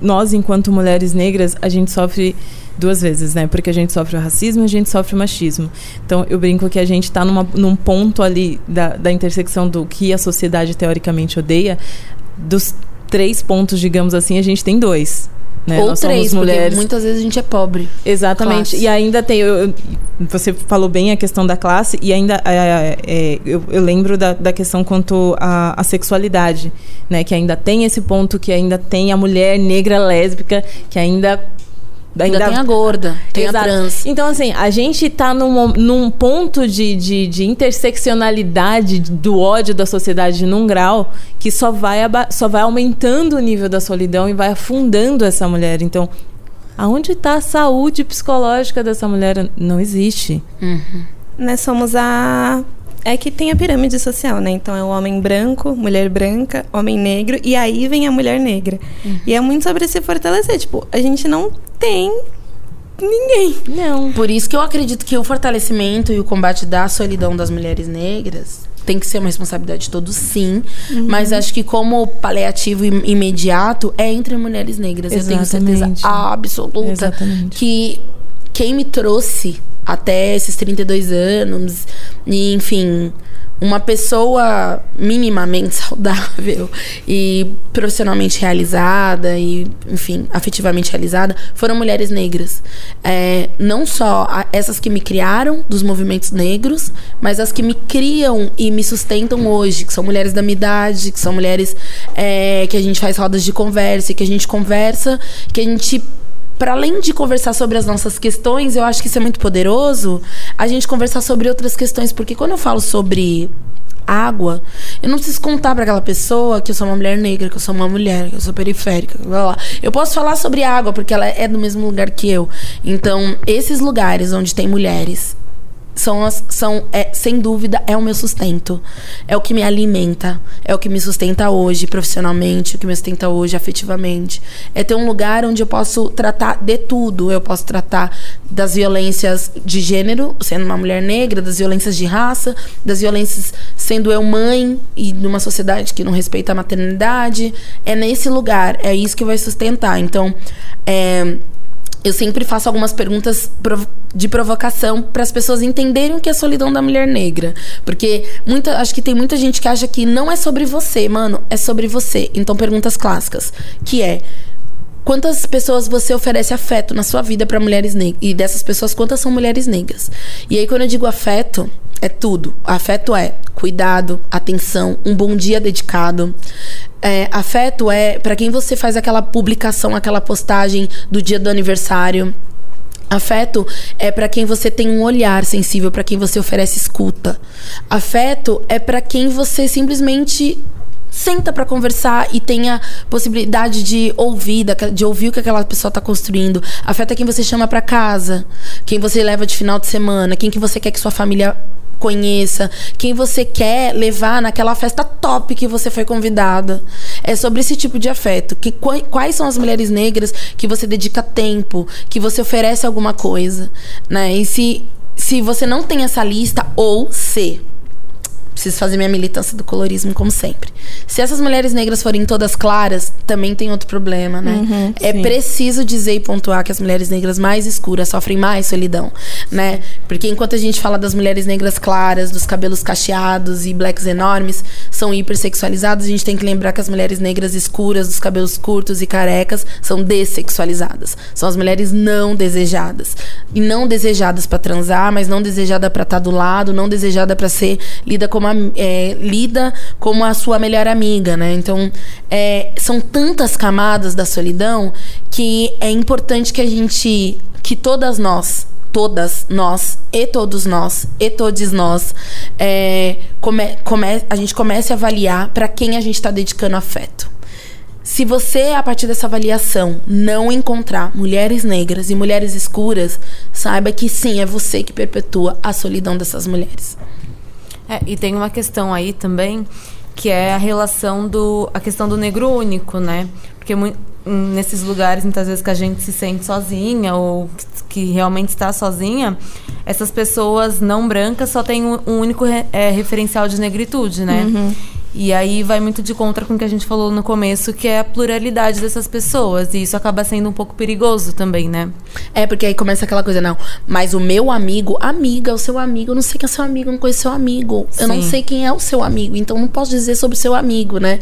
nós enquanto mulheres negras, a gente sofre duas vezes, né? Porque a gente sofre o racismo e a gente sofre o machismo. Então eu brinco que a gente tá numa, num ponto ali da, da intersecção do que a sociedade teoricamente odeia. Dos três pontos, digamos assim, a gente tem dois. Né? Ou Nós três, mulheres. porque muitas vezes a gente é pobre. Exatamente. Classe. E ainda tem. eu- eu- você falou bem a questão da classe, e ainda é, é, eu, eu lembro da, da questão quanto à, à sexualidade, né? Que ainda tem esse ponto, que ainda tem a mulher negra lésbica, que ainda Ainda, tem a gorda, tem Exato. a trans. Então, assim, a gente tá num, num ponto de, de, de interseccionalidade do ódio da sociedade num grau que só vai, só vai aumentando o nível da solidão e vai afundando essa mulher. Então, aonde está a saúde psicológica dessa mulher? Não existe. Nós somos a. É que tem a pirâmide social, né? Então é o homem branco, mulher branca, homem negro, e aí vem a mulher negra. E é muito sobre se fortalecer. Tipo, a gente não tem ninguém. Não. Por isso que eu acredito que o fortalecimento e o combate da solidão das mulheres negras tem que ser uma responsabilidade de todos, sim. Mas acho que como paliativo im- imediato é entre mulheres negras. Eu tenho certeza Exatamente. absoluta Exatamente. que quem me trouxe até esses 32 anos, e, enfim, uma pessoa minimamente saudável e profissionalmente realizada e, enfim, afetivamente realizada, foram mulheres negras. É, não só essas que me criaram dos movimentos negros, mas as que me criam e me sustentam hoje, que são mulheres da minha idade, que são mulheres é, que a gente faz rodas de conversa, que a gente conversa, que a gente para além de conversar sobre as nossas questões, eu acho que isso é muito poderoso, a gente conversar sobre outras questões, porque quando eu falo sobre água, eu não preciso contar para aquela pessoa que eu sou uma mulher negra, que eu sou uma mulher, que eu sou periférica, blá, blá. Eu posso falar sobre água porque ela é do mesmo lugar que eu. Então, esses lugares onde tem mulheres são, as, são é, sem dúvida, é o meu sustento. É o que me alimenta. É o que me sustenta hoje profissionalmente, o que me sustenta hoje afetivamente. É ter um lugar onde eu posso tratar de tudo. Eu posso tratar das violências de gênero, sendo uma mulher negra, das violências de raça, das violências sendo eu mãe e numa sociedade que não respeita a maternidade. É nesse lugar, é isso que vai sustentar. Então, é eu sempre faço algumas perguntas de provocação para as pessoas entenderem o que é a solidão da mulher negra. Porque muita, acho que tem muita gente que acha que não é sobre você, mano, é sobre você. Então, perguntas clássicas, que é Quantas pessoas você oferece afeto na sua vida para mulheres negras? E dessas pessoas, quantas são mulheres negras? E aí, quando eu digo afeto, é tudo. Afeto é cuidado, atenção, um bom dia dedicado. É, afeto é para quem você faz aquela publicação, aquela postagem do dia do aniversário. Afeto é para quem você tem um olhar sensível, para quem você oferece escuta. Afeto é para quem você simplesmente senta para conversar e tenha possibilidade de ouvir, de ouvir o que aquela pessoa tá construindo. Afeto é quem você chama para casa, quem você leva de final de semana, quem que você quer que sua família conheça, quem você quer levar naquela festa top que você foi convidada. É sobre esse tipo de afeto. Que, qua- quais são as mulheres negras que você dedica tempo, que você oferece alguma coisa, né? E se, se você não tem essa lista, ou se Preciso fazer minha militância do colorismo, como sempre. Se essas mulheres negras forem todas claras, também tem outro problema, né? é sim. preciso dizer e pontuar que as mulheres negras mais escuras sofrem mais solidão, né? Porque enquanto a gente fala das mulheres negras claras, dos cabelos cacheados e blacks enormes, são hipersexualizadas, a gente tem que lembrar que as mulheres negras escuras, dos cabelos curtos e carecas, são dessexualizadas. São as mulheres não desejadas. E não desejadas pra transar, mas não desejada pra estar do lado, não desejada pra ser lida como, am- é, lida como a sua melhor amiga, né? Então, é, são tantas camadas da solidão que é importante que a gente, que todas nós, todas nós e todos nós e todos nós é, come, come- a gente comece a avaliar para quem a gente está dedicando afeto. Se você, a partir dessa avaliação, não encontrar mulheres negras e mulheres escuras, saiba que sim, é você que perpetua a solidão dessas mulheres. É, e tem uma questão aí também, que é a relação do. a questão do negro único, né? Porque hum, nesses lugares, muitas vezes que a gente se sente sozinha ou que- realmente está sozinha, essas pessoas não brancas só têm um, único re- é, referencial de negritude, né? E aí vai muito de contra com o que a gente falou no começo, que é a pluralidade dessas pessoas. E isso acaba sendo um pouco perigoso também, né? É, porque aí começa aquela coisa, não. Mas o meu amigo, amiga, o seu amigo, eu não sei quem é seu amigo, eu não conheço seu amigo. Eu não Sim. sei quem é o seu amigo, então não posso dizer sobre o seu amigo, né?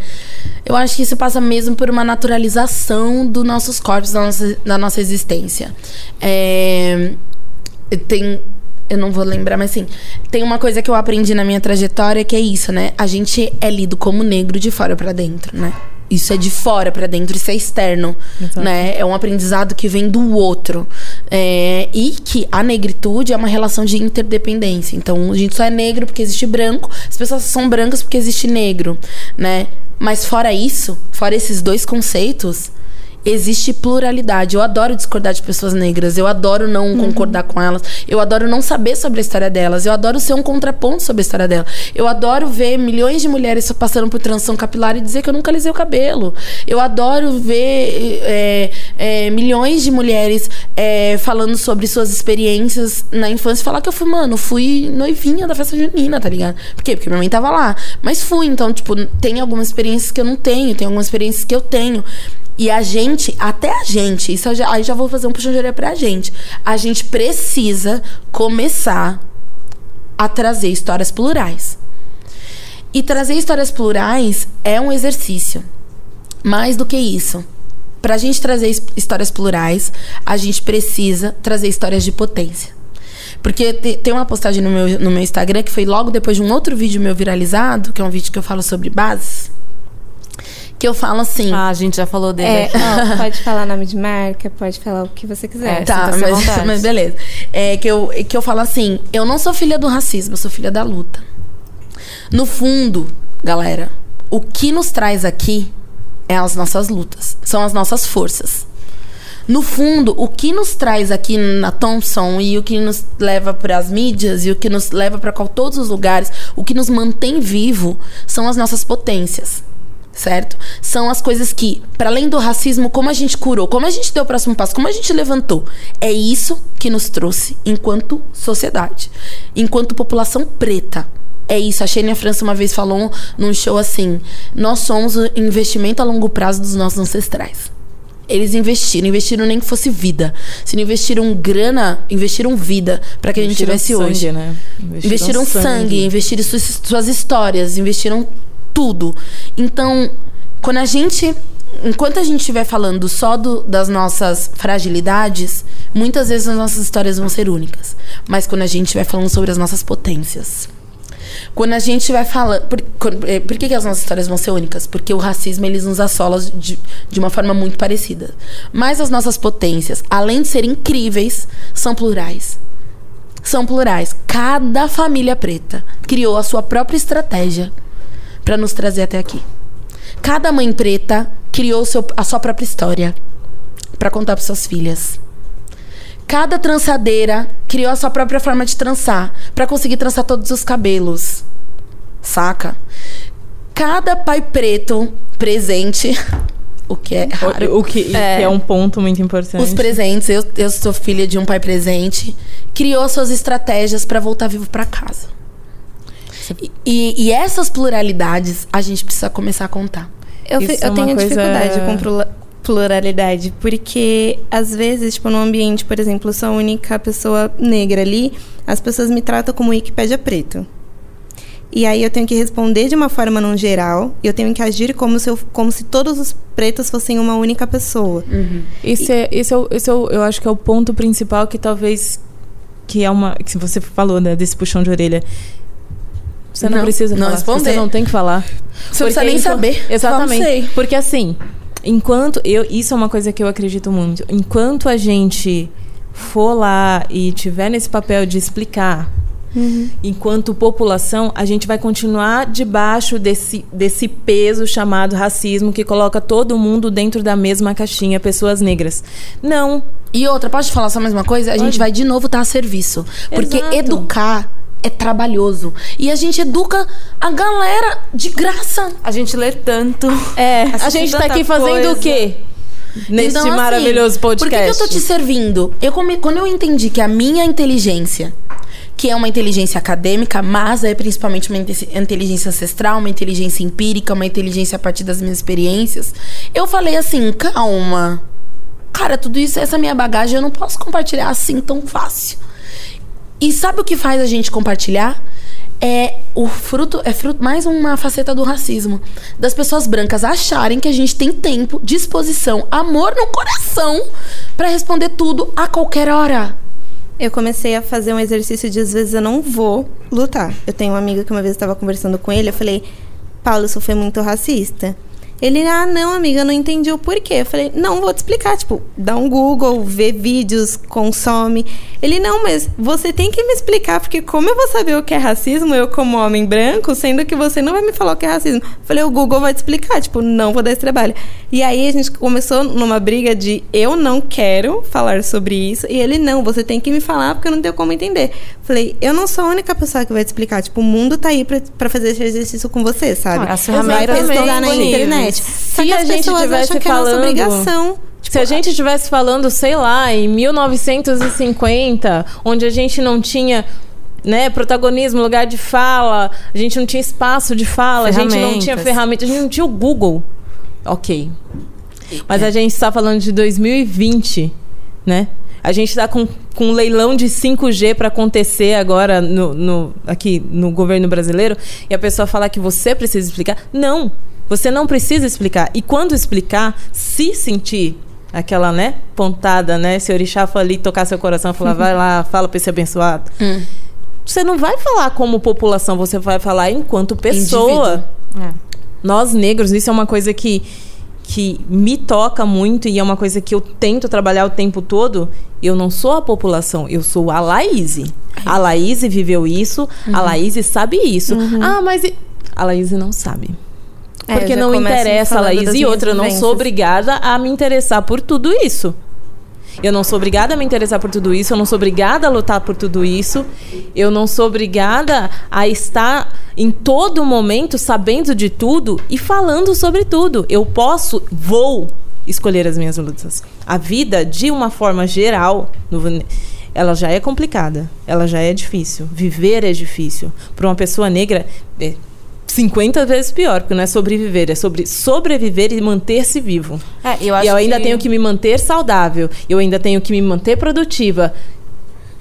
Eu acho que isso passa mesmo por uma naturalização dos nossos corpos, da nossa, da nossa existência. É, tem. Eu não vou lembrar, mas assim, tem uma coisa que eu aprendi na minha trajetória que é isso, né? A gente é lido como negro de fora pra dentro, né? Isso é de fora pra dentro, isso é externo, Exato. né? É um aprendizado que vem do outro. É, e que a negritude é uma relação de interdependência. Então, a gente só é negro porque existe branco, as pessoas são brancas porque existe negro, né? Mas fora isso, fora esses dois conceitos, existe pluralidade. Eu adoro discordar de pessoas negras, eu adoro não concordar com elas, eu adoro não saber sobre a história delas, eu adoro ser um contraponto sobre a história delas. Eu adoro ver milhões de mulheres passando por transição capilar e dizer que eu nunca alisei o cabelo. Eu adoro ver é, é, milhões de mulheres é, falando sobre suas experiências na infância e falar que eu fui, mano, fui noivinha da festa junina, tá ligado? Por quê? Porque minha mãe tava lá. Mas fui, então, tipo, tem algumas experiências que eu não tenho, tem algumas experiências que eu tenho. E a gente, até a gente, isso aí já vou fazer um puxão de orelha pra gente. A gente precisa começar a trazer histórias plurais. E trazer histórias plurais é um exercício. Mais do que isso. Pra gente trazer his- histórias plurais, a gente precisa trazer histórias de potência. Porque te- tem uma postagem no meu, no meu Instagram que foi logo depois de um outro vídeo meu viralizado, que é um vídeo que eu falo sobre bases. Que eu falo assim. Ah, a gente já falou dele É. Ó, pode falar nome de marca, pode falar o que você quiser. É, Tá, à mas, mas beleza. É que eu, que eu falo assim: eu não sou filha do racismo, eu sou filha da luta. No fundo, galera, o que nos traz aqui é as nossas lutas, são as nossas forças. No fundo, o que nos traz aqui na Thompson e o que nos leva para as mídias e o que nos leva para todos os lugares, o que nos mantém vivo são as nossas potências. Certo? São as coisas que, para além do racismo, como a gente curou, como a gente deu o próximo passo, como a gente levantou. É isso que nos trouxe enquanto sociedade, enquanto população preta. É isso. A Shania França uma vez falou num show assim: Nós somos o investimento a longo prazo dos nossos ancestrais. Eles investiram, investiram nem que fosse vida. Se não investiram grana, investiram vida para que a gente Investiram tivesse sangue, hoje. né? Investiram sangue, investiram suas, suas histórias, investiram tudo. Então, quando a gente. Enquanto a gente estiver falando só do- das nossas fragilidades, muitas vezes as nossas histórias vão ser únicas. Mas quando a gente estiver falando sobre as nossas potências. Quando a gente vai falando. Por, eh, por que, que as nossas histórias vão ser únicas? Porque o racismo eles nos assola de, de uma forma muito parecida. Mas as nossas potências, além de serem incríveis, são plurais são plurais. Cada família preta criou a sua própria estratégia para nos trazer até aqui. Cada mãe preta criou seu- a sua própria história para contar para suas filhas. Cada trançadeira criou a sua própria forma de trançar para conseguir trançar todos os cabelos. Saca? Cada pai preto presente, o que é raro. O, o que é. que é um ponto muito importante. Os presentes, eu, eu sou filha de um pai presente, criou suas estratégias para voltar vivo para casa. E, e- essas pluralidades a gente precisa começar a contar. Eu, é eu uma tenho coisa- dificuldade com plura- pluralidade, porque às vezes, tipo, num ambiente, por exemplo, eu sou a única pessoa negra ali, as pessoas me tratam como Wikipédia preto. E aí eu tenho que responder de uma forma não geral, e eu tenho que agir como se, eu, como se todos os pretos fossem uma única pessoa. Esse é, esse é, o- esse é o- eu acho que é o ponto principal que talvez que é uma que você falou né, desse puxão de orelha. Você não, Não, precisa não falar. responder. Você não tem que falar. Você não precisa nem saber. Exatamente. Porque assim, enquanto eu isso é uma coisa que eu acredito muito. Enquanto a gente for lá e tiver nesse papel de explicar enquanto população, a gente vai continuar debaixo desse, desse peso chamado racismo que coloca todo mundo dentro da mesma caixinha, pessoas negras. Não. E outra, posso te falar só mais uma coisa? A gente vai de novo estar a serviço. Porque Exato. educar é trabalhoso. E a gente educa a galera de graça. A gente lê tanto. É, a gente tá aqui fazendo coisa. o quê? Neste Então, assim, maravilhoso podcast. Por que, que eu tô te servindo? Eu come- quando eu entendi que a minha inteligência, que é uma inteligência acadêmica, mas é principalmente uma inte- inteligência ancestral, uma inteligência empírica, uma inteligência a partir das minhas experiências, eu falei assim, calma. Cara, tudo isso, essa minha bagagem, eu não posso compartilhar assim tão fácil. E sabe o que faz a gente compartilhar? É o fruto, é fruto mais uma faceta do racismo. Das pessoas brancas acharem que a gente tem tempo, disposição, amor no coração pra responder tudo a qualquer hora. Eu comecei a fazer um exercício de às vezes eu não vou lutar. Eu tenho uma amiga que uma vez estava conversando com ele, eu falei, Paulo, isso foi muito racista. Ele, ah, não, amiga, eu não entendi o porquê. Eu falei, não, vou te explicar. Tipo, dá um Google, vê vídeos, consome. Ele, não, mas você tem que me explicar, porque como eu vou saber o que é racismo, eu como homem branco, sendo que você não vai me falar o que é racismo. Eu falei, o Google vai te explicar, tipo, não vou dar esse trabalho. E aí a gente começou numa briga de eu não quero falar sobre isso, e ele, não, você tem que me falar porque eu não tenho como entender. Falei, eu não sou a única pessoa que vai te explicar, tipo, o mundo tá aí pra, pra fazer esse exercício com você, sabe? Ah, as Vai ferramentas pesquisar estão na disponíveis. Internet. Só Se que a as pessoas tivesse acham que é a nossa falando- obrigação. Se a gente estivesse falando, sei lá, em 1950, onde a gente não tinha né, protagonismo, lugar de fala, a gente não tinha espaço de fala, a gente não tinha Ferramentas. ferramenta, a gente não tinha o Google. Ok. Mas a gente está falando de 2020, né? A gente está com, com um leilão de 5G para acontecer agora no, no- aqui no governo brasileiro e a pessoa falar que você precisa explicar. Não, você não precisa explicar. E quando explicar, se sentir aquela, né, pontada, né? Se orixá for ali tocar seu coração e falar, vai lá, fala para esse abençoado. Você não vai falar como população, você vai falar enquanto pessoa. É. Nós negros, isso é uma coisa que, que me toca muito e é uma coisa que eu tento trabalhar o tempo todo. Eu não sou a população, eu sou a Laís. A Laís viveu isso, a Laís sabe isso. Ah, mas. A Laís não sabe. É, Porque já não interessa a Laís. E outra, eu não sou obrigada a me interessar por tudo isso. Eu não sou obrigada a me interessar por tudo isso, eu não sou obrigada a lutar por tudo isso, eu não sou obrigada a estar em todo momento sabendo de tudo e falando sobre tudo. Eu posso, vou escolher as minhas lutas. A vida, de uma forma geral, ela já é complicada, ela já é difícil. Viver é difícil. Para uma pessoa negra, é 50 vezes pior, porque não é sobreviver, é sobre sobreviver e manter-se vivo. É, eu e eu ainda que- tenho que me manter saudável, eu ainda tenho que me manter produtiva.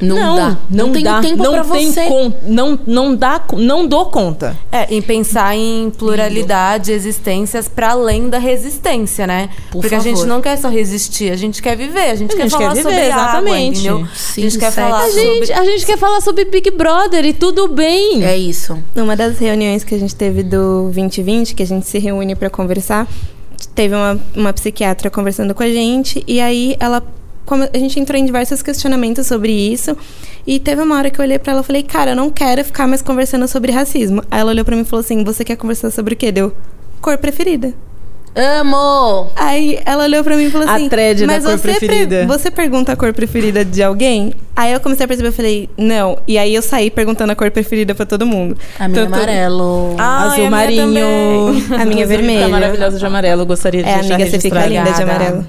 Não, dá. Não, tem dá, tempo não pra tem você. con- não, não dá, não dou conta. É, em pensar em pluralidade, existências para além da resistência, né? Por Porque a gente favor. não quer só resistir, a gente quer viver, a gente A quer gente falar quer sobre viver, água, exatamente. entendeu? Sim, a gente quer falar A sobre... gente, a gente quer falar sobre Big Brother e tudo bem. É isso. Numa das reuniões que a gente teve do 2020, que a gente se reúne pra conversar, teve uma, uma psiquiatra conversando com a gente, e aí ela. A gente entrou em diversos questionamentos sobre isso. E teve uma hora que eu olhei pra ela e falei, cara, eu não quero ficar mais conversando sobre racismo. Aí ela olhou pra mim e falou assim: Você quer conversar sobre o quê? Deu cor preferida. Amo! Aí ela olhou pra mim e falou A assim: thread da Mas cor você, pre- preferida." você pergunta a cor preferida de alguém? Aí eu comecei a perceber, eu falei, não. E aí eu saí perguntando a cor preferida pra todo mundo. A minha Tanto- amarelo. Ah, Azul e a minha marinho. A minha Inclusive, vermelha. Tá maravilhosa de amarelo, gostaria de É, deixar amiga, você fica linda de amarelo.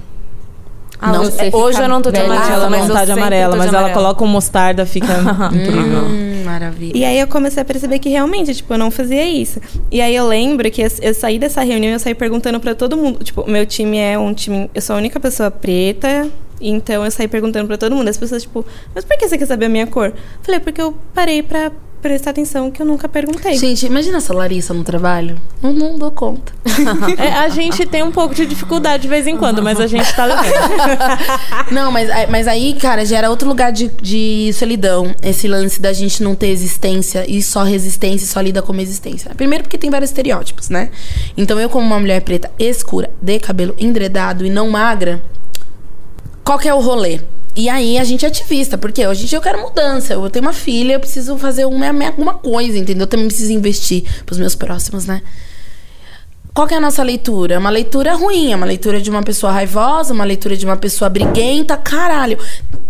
Ah, Não, hoje, eu não tô de velha. amarelo, ela mas não tá de de mas ela coloca o mostarda, fica incrível. Hum, maravilha. E aí eu comecei a perceber que realmente, tipo, eu não fazia isso. E aí eu lembro que eu, saí dessa reunião e eu saí perguntando pra todo mundo. Tipo, meu time é um time. Eu sou a única pessoa preta. Então eu saí perguntando pra todo mundo. As pessoas, tipo, mas por que você quer saber a minha cor? Falei, porque eu parei pra prestar atenção que eu nunca perguntei. Gente, imagina essa Larissa no trabalho. Não, não dou conta. É, a gente tem um pouco de dificuldade de vez em quando, mas a gente tá levando. Não, mas, mas aí, cara, gera outro lugar de, de solidão. Esse lance da gente não ter existência e só resistência e só lida como existência. Primeiro porque tem vários estereótipos, né? Então eu, como uma mulher preta escura, de cabelo endredado e não magra, qual que é o rolê? E aí a gente é ativista, porque hoje em dia eu quero mudança. Eu tenho uma filha, eu preciso fazer uma, alguma coisa, entendeu? Eu também preciso investir pros meus próximos, né? Qual que é a nossa leitura? É uma leitura ruim, é uma leitura de uma pessoa raivosa, uma leitura de uma pessoa briguenta, caralho.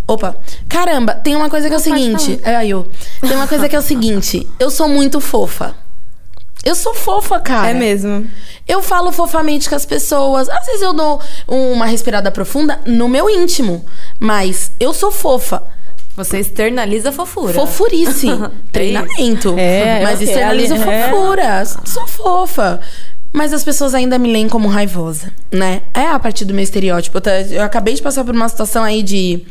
Opa, caramba, tem uma coisa que é o seguinte. É, aí, eu. Tem uma coisa que é o seguinte. Eu sou muito fofa. Eu sou fofa, cara. É mesmo. Eu falo fofamente com as pessoas. Às vezes eu dou uma respirada profunda no meu íntimo. Mas eu sou fofa. Você externaliza a fofura. Fofurice. Treinamento. É, Mas ok, externalizo ali- é. fofura. Sou fofa. Mas as pessoas ainda me leem como raivosa, né? É a partir do meu estereótipo. Eu Eu acabei de passar por uma situação aí de.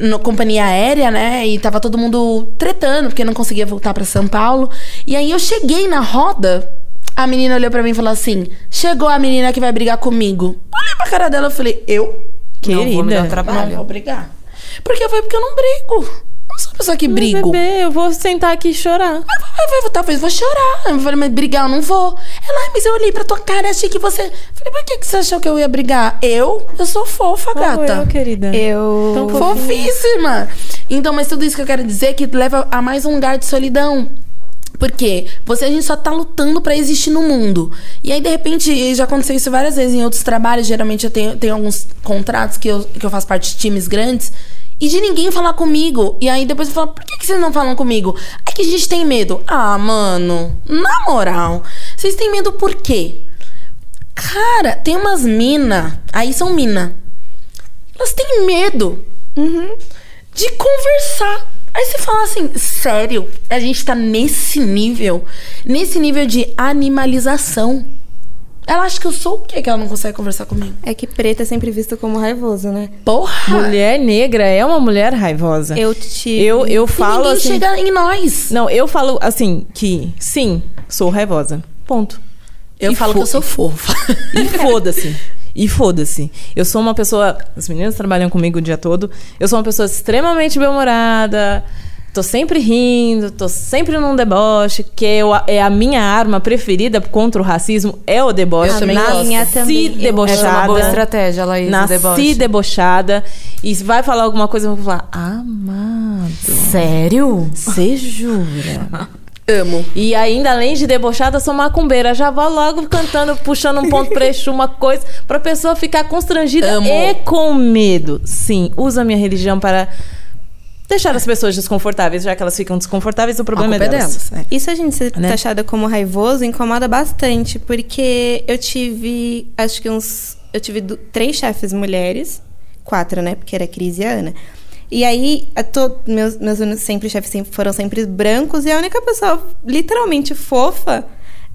No, companhia aérea, né? E tava todo mundo tretando, porque não conseguia voltar pra São Paulo. E aí eu cheguei na roda, a menina olhou pra mim e falou assim: Chegou a menina que vai brigar comigo. Olhei pra cara dela e falei: Eu? Não vou me dar Querida. Não trabalho. vou brigar. Porque foi porque eu não brigo. Não sou uma pessoa que Mas, brigo. bebê, eu vou sentar aqui e chorar. Eu falei, talvez vou chorar. Eu falei, mas brigar eu não vou. Ela, "Ai, mas eu olhei pra tua cara e achei que você. Eu falei, por que, que você achou que eu ia brigar? Eu? Eu sou fofa, gata. eu, querida. Eu. Tão Fofíssima. Então, mas tudo isso que eu quero dizer é que leva a mais um lugar de solidão. Porque você a gente só tá lutando pra existir no mundo. E aí, de repente, e já aconteceu isso várias vezes em outros trabalhos. Geralmente eu tenho, tenho alguns contratos que eu, que eu faço parte de times grandes. E de ninguém falar comigo. E aí depois eu falo, por que, que vocês não falam comigo? É que a gente tem medo. Ah, mano, na moral, vocês têm medo por quê? Cara, tem umas mina. Aí são mina. Elas têm medo de conversar. Aí você fala assim, sério? A gente tá nesse nível? Nesse nível de animalização. Ela acha que eu sou o quê que ela não consegue conversar comigo? É que preto é sempre visto como raivoso, né? Porra! Mulher negra é uma mulher raivosa. Eu te. eu, eu E falo ninguém assim. chega em nós. Não, eu falo assim que sim, sou raivosa. Ponto. Eu E falo fo- que eu sou fofa. E foda-se. E foda-se. Eu sou uma pessoa. As meninas trabalham comigo o dia todo. Eu sou uma pessoa extremamente bem-humorada. Tô sempre rindo, tô sempre num deboche, que eu, é a minha arma preferida contra o racismo, é o deboche. Eu também Nasci. Minha também. debochada. Essa é uma boa estratégia, Laís, Nasci deboche. debochada. E se vai falar alguma coisa, eu vou falar, amado, Sério? você jura? Amo. E ainda, além de debochada, sou macumbeira. Já vou logo cantando, puxando um ponto pra Exu, uma coisa, pra pessoa ficar constrangida Amo. e com medo. Sim, usa a minha religião para deixar as pessoas desconfortáveis. Já que elas ficam desconfortáveis, o A problema culpa é é delas. delas. Isso a gente ser Né? taxada como raivoso incomoda bastante, porque eu tive, acho que uns. Eu tive du- três chefes mulheres, quatro, né? Porque era a Cris e a Ana. E aí, a to- meus, meus sempre, chefes sempre, foram sempre brancos, e a única pessoa literalmente fofa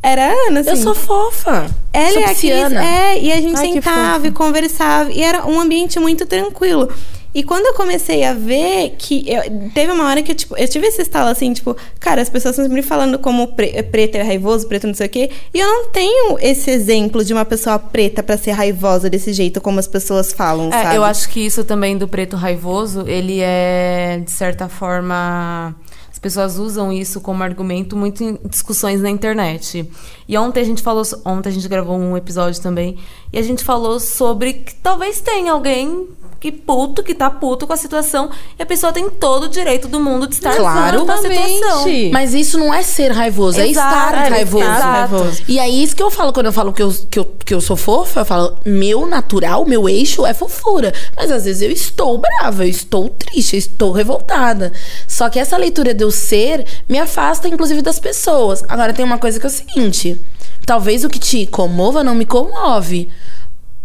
era a Ana, assim. Eu sou fofa. Ela sou e a Cris, é, e a gente Ai, sentava e conversava, e era um ambiente muito tranquilo. E quando eu comecei a ver que. eu- teve uma hora que eu, tipo, eu tive esse estalo assim, tipo, cara, as pessoas estão sempre falando como pre- preto é raivoso, preto não sei o quê. E eu não tenho esse exemplo de uma pessoa preta pra ser raivosa desse jeito, como as pessoas falam, É, sabe? eu acho que isso também do preto raivoso, ele é, de certa forma. As pessoas usam isso como argumento muito em discussões na internet. E ontem a gente falou. Ontem a gente gravou um episódio também. E a gente falou sobre que talvez tenha alguém que puto, que tá puto com a situação. E a pessoa tem todo o direito do mundo de estar Claro. com a situação. Mas isso não é ser raivoso, é Exato, estar é raivoso. raivoso. E é isso que eu falo quando eu falo que eu, que, eu, que eu sou fofa. Eu falo, meu natural, meu eixo é fofura. Mas às vezes eu estou brava, eu estou triste, eu estou revoltada. Só que essa leitura de eu ser me afasta, inclusive, das pessoas. Agora tem uma coisa que é o seguinte: talvez o que te comova não me comove.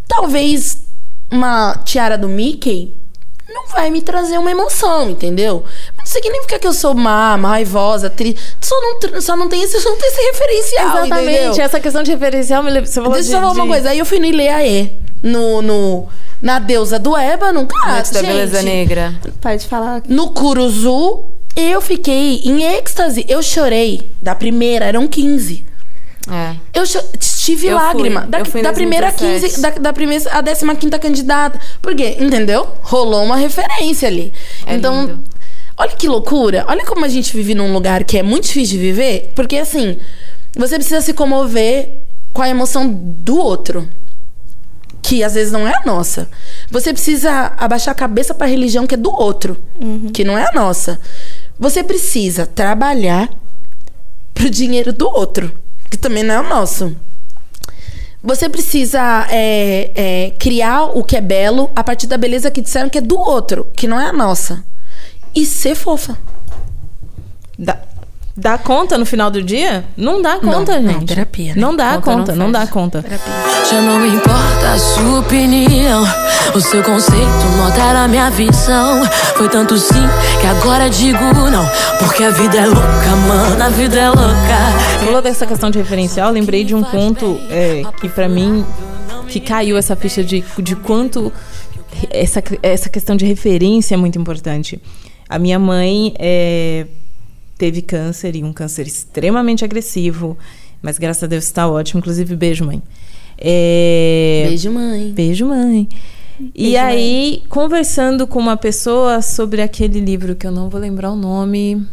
Talvez uma tiara do Mickey não vai me trazer uma emoção, entendeu? Mas não significa que eu sou má, raivosa, triste. Só não, só não tem esse, só não tem esse referencial, Exatamente. entendeu? Essa questão de referencial me leva. Você falou Deixa de, eu falar uma de- coisa. Aí eu fui no Ileaê, no, no, na deusa do Ébano. Cara, Noite da gente, beleza negra. Pode falar. no Curuzu, eu fiquei em êxtase. Eu chorei. Da primeira, eram 15. É. Eu tive Eu lágrima. fui. Da, Eu fui da primeira 2017. 15, da, da primeira a 15 candidata. Por quê? Entendeu? Rolou uma referência ali. É então, lindo. olha que loucura. Olha como a gente vive num lugar que é muito difícil de viver. Porque assim, você precisa se comover com a emoção do outro. Que às vezes não é a nossa. Você precisa abaixar a cabeça pra religião que é do outro. Que não é a nossa. Você precisa trabalhar pro dinheiro do outro, que também não é o nosso. Você precisa é, é, criar o que é belo a partir da beleza que disseram que é do outro, que não é a nossa. E ser fofa. Dá, dá conta no final do dia? Não dá conta, não, gente. terapia, né? Não dá Conta não conta, não, dá fecha. conta. Já não importa a sua opinião, o seu conceito não altera a minha visão. Foi tanto sim que agora digo não, porque a vida é louca, mano, a vida é louca. Falou dessa questão de referencial, lembrei de um ponto é, que pra mim que caiu essa ficha de, de quanto essa, essa questão de referência é muito importante. A minha mãe é, teve câncer e um câncer extremamente agressivo, mas graças a Deus está ótimo. Inclusive, beijo, mãe. É, Beijo, mãe. Beijo, mãe. E aí, conversando com uma pessoa sobre aquele livro que eu não vou lembrar o nome.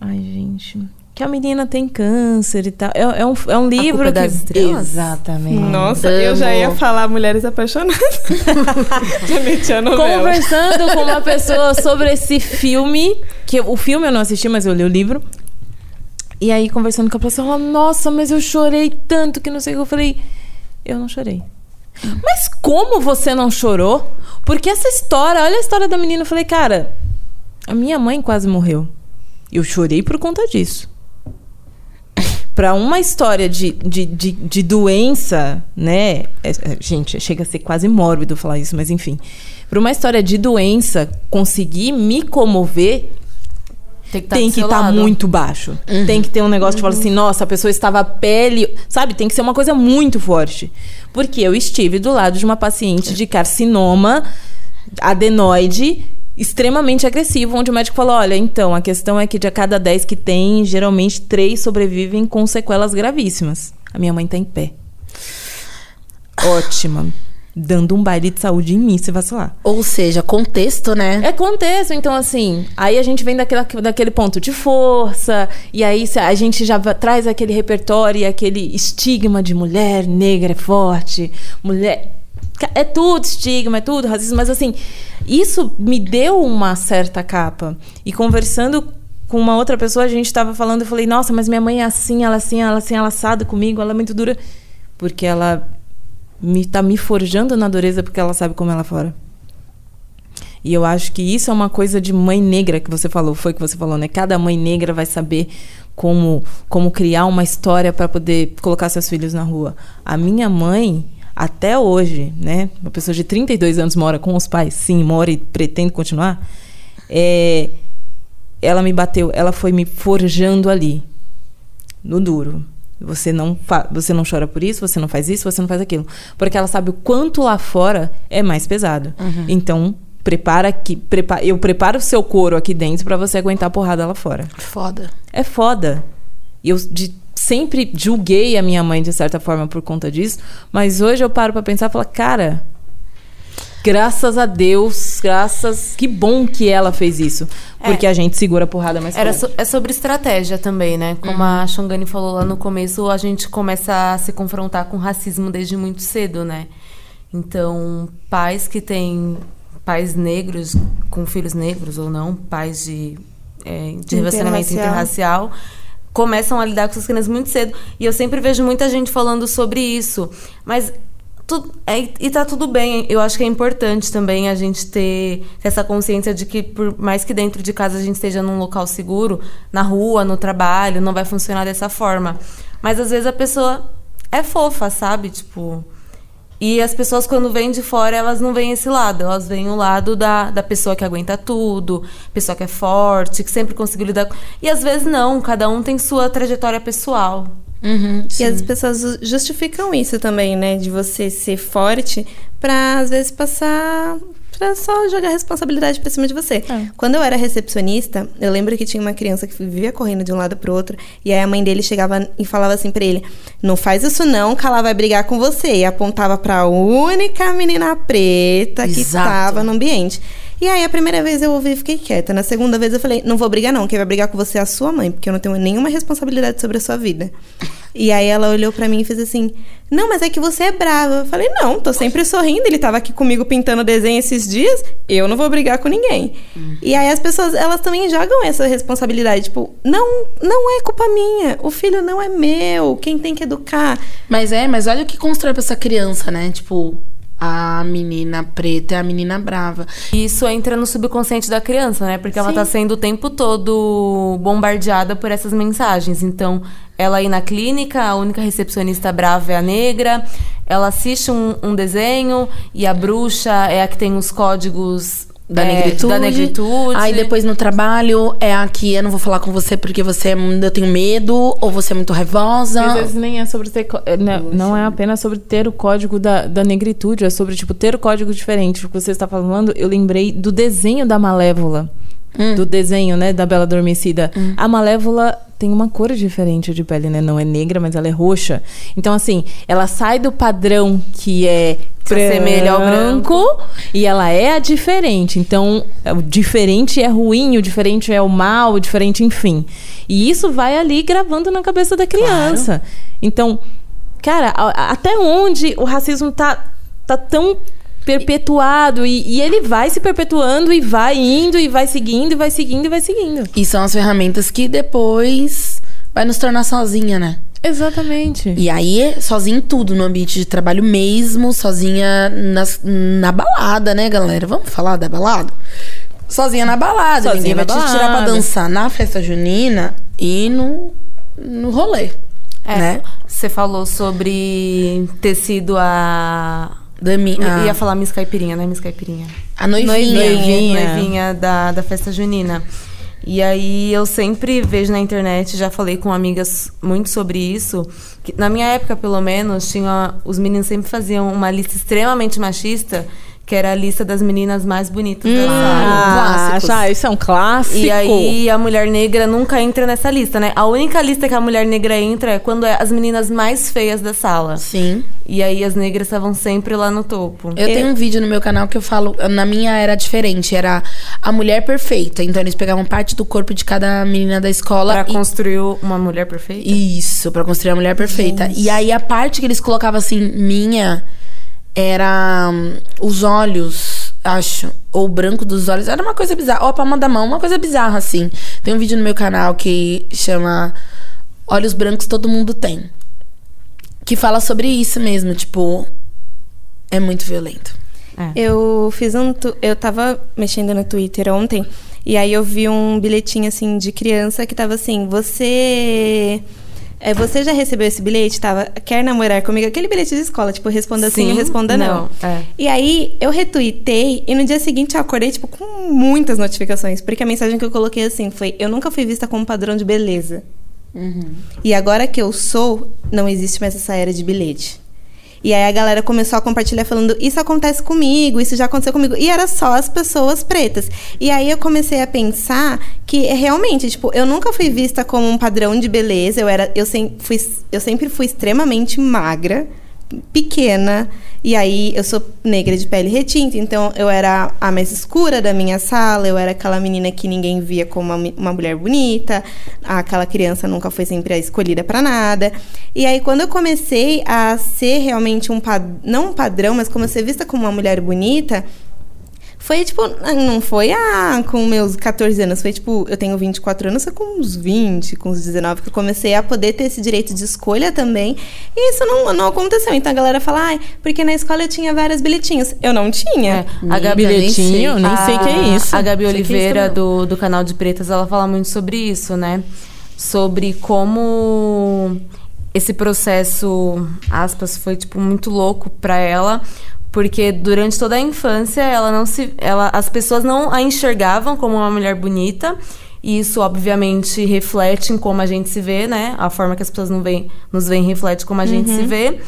Ai, gente. Que a menina tem câncer e tal. É, é um, é um livro Culpa que. das Estrelas? Exatamente. Nossa, eu já ia falar Mulheres Apaixonadas. já meti a novela. Conversando com uma pessoa sobre esse filme. Que o filme eu não assisti, mas eu li o livro. E aí, conversando com a pessoa, ela, nossa, mas eu chorei tanto que não sei o que. Eu falei, eu não chorei. Mas como você não chorou? Porque essa história, olha a história da menina. Eu falei, cara, a minha mãe quase morreu. Eu chorei por conta disso. Pra uma história de, de, de, de doença, né? É, é, gente, chega a ser quase mórbido falar isso, mas enfim. Pra uma história de doença conseguir me comover, Tem que seu estar lado. muito baixo. Tem que ter um negócio de falar assim, nossa, a pessoa estava pele. Sabe? Tem que ser uma coisa muito forte. Porque eu estive do lado de uma paciente de carcinoma adenoide extremamente agressivo, onde o médico falou: olha, então, a questão é que de a cada 10 que tem, geralmente 3 sobrevivem com sequelas gravíssimas. A minha mãe tá em pé. Ótima. Dando um baile de saúde em mim, se vacilar. Ou seja, contexto, né? É contexto, então assim, aí a gente vem daquele, daquele ponto de força, e aí a gente já traz aquele repertório e aquele estigma de mulher negra é forte, mulher. É tudo estigma, é tudo racismo, mas assim, isso me deu uma certa capa. E conversando com uma outra pessoa, a gente tava falando, eu falei, nossa, mas minha mãe é assim, ela é assim, ela é assim, ela é assada comigo, ela é muito dura. Porque ela me, tá me forjando na dureza porque ela sabe como ela fora. E eu acho que isso é uma coisa de mãe negra que você falou, foi que você falou, né? Cada mãe negra vai saber como, como criar uma história para poder colocar seus filhos na rua. A minha mãe, até hoje, né? Uma pessoa de 32 anos mora com os pais, sim, mora e pretende continuar. É, ela me bateu, ela foi me forjando ali, no duro. Você não, você não chora por isso, você não faz isso, você não faz aquilo. Porque ela sabe o quanto lá fora é mais pesado. Então, prepara aqui, prepa eu preparo o seu couro aqui dentro para você aguentar a porrada lá fora. Foda. É foda. E eu de- sempre julguei a minha mãe de certa forma por conta disso, mas hoje eu paro pra pensar e falo, cara, graças a Deus, graças, que bom que ela fez isso, porque a gente segura a porrada mais Era forte. so- é sobre estratégia também, né? Como a Xongani falou lá no começo, a gente começa a se confrontar com racismo desde muito cedo, né? Então, pais que têm pais negros com filhos negros ou não, pais de, é, de relacionamento Interracial. Começam a lidar com essas crianças muito cedo. E eu sempre vejo muita gente falando sobre isso. Mas é, e tá tudo bem. Eu acho que é importante também a gente ter essa consciência de que, por mais que dentro de casa a gente esteja num local seguro, na rua, no trabalho, não vai funcionar dessa forma. Mas às vezes a pessoa é fofa, sabe? Tipo. E as pessoas, quando vêm de fora, elas não veem esse lado. Elas veem o lado da, da pessoa que aguenta tudo, pessoa que é forte, que sempre conseguiu lidar com. E às vezes não, cada um tem sua trajetória pessoal. Uhum, E as pessoas ju- justificam isso também, né? De você ser forte pra, às vezes, passar. Pra só jogar responsabilidade pra cima de você. Quando eu era recepcionista, eu lembro que tinha uma criança que vivia correndo de um lado pro outro. E aí a mãe dele chegava e falava assim pra ele: Não faz isso não, que ela vai brigar com você. E apontava pra única menina preta que Exato. estava no ambiente. E aí, a primeira vez eu ouvi e fiquei quieta. Na segunda vez eu falei, não vou brigar não, quem vai brigar com você é a sua mãe, porque eu não tenho nenhuma responsabilidade sobre a sua vida. E aí ela olhou pra mim e fez assim, não, mas é que você é brava. Eu falei, não, tô sempre sorrindo, ele tava aqui comigo pintando desenho esses dias, eu não vou brigar com ninguém. E aí as pessoas, elas também jogam essa responsabilidade, tipo, não, não é culpa minha, o filho não é meu, quem tem que educar. Mas é, mas olha o que constrói pra essa criança, né? Tipo, a menina preta é a menina brava. Isso entra no subconsciente da criança, né? Porque ela tá sendo o tempo todo bombardeada por essas mensagens. Então, ela ir na clínica, a única recepcionista brava é a negra. Ela assiste um, um desenho e a bruxa é a que tem os códigos Da é, negritude. Da negritude. Aí depois no trabalho é aqui, eu não vou falar com você porque você é- eu tenho medo, ou você é muito raivosa. Às vezes nem é sobre ter. é, Não, não é apenas sobre ter o código da, da negritude, é sobre, tipo, ter o código diferente. O que você está falando, eu lembrei do desenho da Malévola. Do desenho, né, da Bela Adormecida. A Malévola tem uma cor diferente de pele, né? Não é negra, mas ela é roxa. Então, assim, ela sai do padrão que é assemelha ao branco. E ela é a diferente. Então, o diferente é ruim, o diferente é o mal, o diferente, enfim. E isso vai ali gravando na cabeça da criança. Então, cara, até onde o racismo tá, tá tão perpetuado e, e ele vai se perpetuando e vai indo e vai seguindo e vai seguindo e vai seguindo. E são as ferramentas que depois vai nos tornar sozinha, né? Exatamente. E aí, sozinha em tudo, no ambiente de trabalho mesmo, sozinha nas- na balada, né, galera? Vamos falar da balada? Sozinha na balada. Sozinha Ninguém vai na te tirar pra balada. dançar na festa junina e no, no rolê. É, Né? Você falou sobre ter sido a. Da mi, a, Ia falar Miss Caipirinha, né? Miss Caipirinha. a noivinha. Noivinha. noivinha da, da festa junina. E aí eu sempre vejo na internet, já falei com amigas muito sobre isso. Que na minha época, pelo menos, tinha. Os meninos sempre faziam uma lista extremamente machista, que era a lista das meninas mais bonitas da sala. Ah, já, isso é um clássico. E aí a mulher negra nunca entra nessa lista, né? A única lista que a mulher negra entra é quando é as meninas mais feias da sala. Sim. E aí as negras estavam sempre lá no topo. Eu tenho um vídeo no meu canal que eu falo. Na minha era diferente, era a mulher perfeita. Então eles pegavam parte do corpo de cada menina da escola. Pra e- construir uma mulher perfeita? Isso, pra construir a mulher perfeita. E aí a parte que eles colocavam assim, minha, era hum, os olhos, acho. Ou o branco dos olhos. Era uma coisa bizarra. Ou a palma da mão, uma coisa bizarra, assim. Tem um vídeo no meu canal que chama Olhos Brancos Todo Mundo Tem. Que fala sobre isso mesmo, tipo. É muito violento. Eu fiz um. tu- Eu tava mexendo no Twitter ontem. E aí eu vi um bilhetinho assim de criança que tava assim: Você. É, você já recebeu esse bilhete? Tava, quer namorar comigo? Aquele bilhete de escola, tipo, responda sim, Sim, responda não. não, é. E aí eu retuitei e no dia seguinte eu acordei, tipo, com muitas notificações. Porque a mensagem que eu coloquei assim foi: Eu nunca fui vista como padrão de beleza. E agora que eu sou, não existe mais essa era de bilhete. E aí a galera começou a compartilhar falando: Isso acontece comigo, isso já aconteceu comigo. E era só as pessoas pretas. E aí eu comecei a pensar que realmente, tipo, eu nunca fui vista como um padrão de beleza. Eu, era, eu, sem, fui, eu sempre fui extremamente magra, pequena. E aí eu sou negra de pele retinta, então eu era a mais escura da minha sala, eu era aquela menina que ninguém via como uma, uma mulher bonita, aquela criança nunca foi sempre a escolhida pra nada. E aí quando eu comecei a ser realmente um não um padrão, mas como ser vista como uma mulher bonita, foi tipo, não foi ah, com meus 14 anos, foi tipo, eu tenho 24 anos, foi com uns 20, com uns 19 que eu comecei a poder ter esse direito de escolha também. E isso não, não aconteceu. Então a galera fala, ai, porque na escola eu tinha vários bilhetinhos. Eu não tinha. É, a Gabi Bilhetinho, nem sei o que é isso. A Gabi Sei que é isso Oliveira, também. do, do canal de Pretas, ela fala muito sobre isso, né? Sobre como esse processo, aspas, foi, tipo, muito louco pra ela. Porque durante toda a infância, ela não se... Ela, as pessoas não a enxergavam como uma mulher bonita. E isso, obviamente, reflete em como a gente se vê, né? A forma que as pessoas não veem, nos veem reflete como a gente se vê.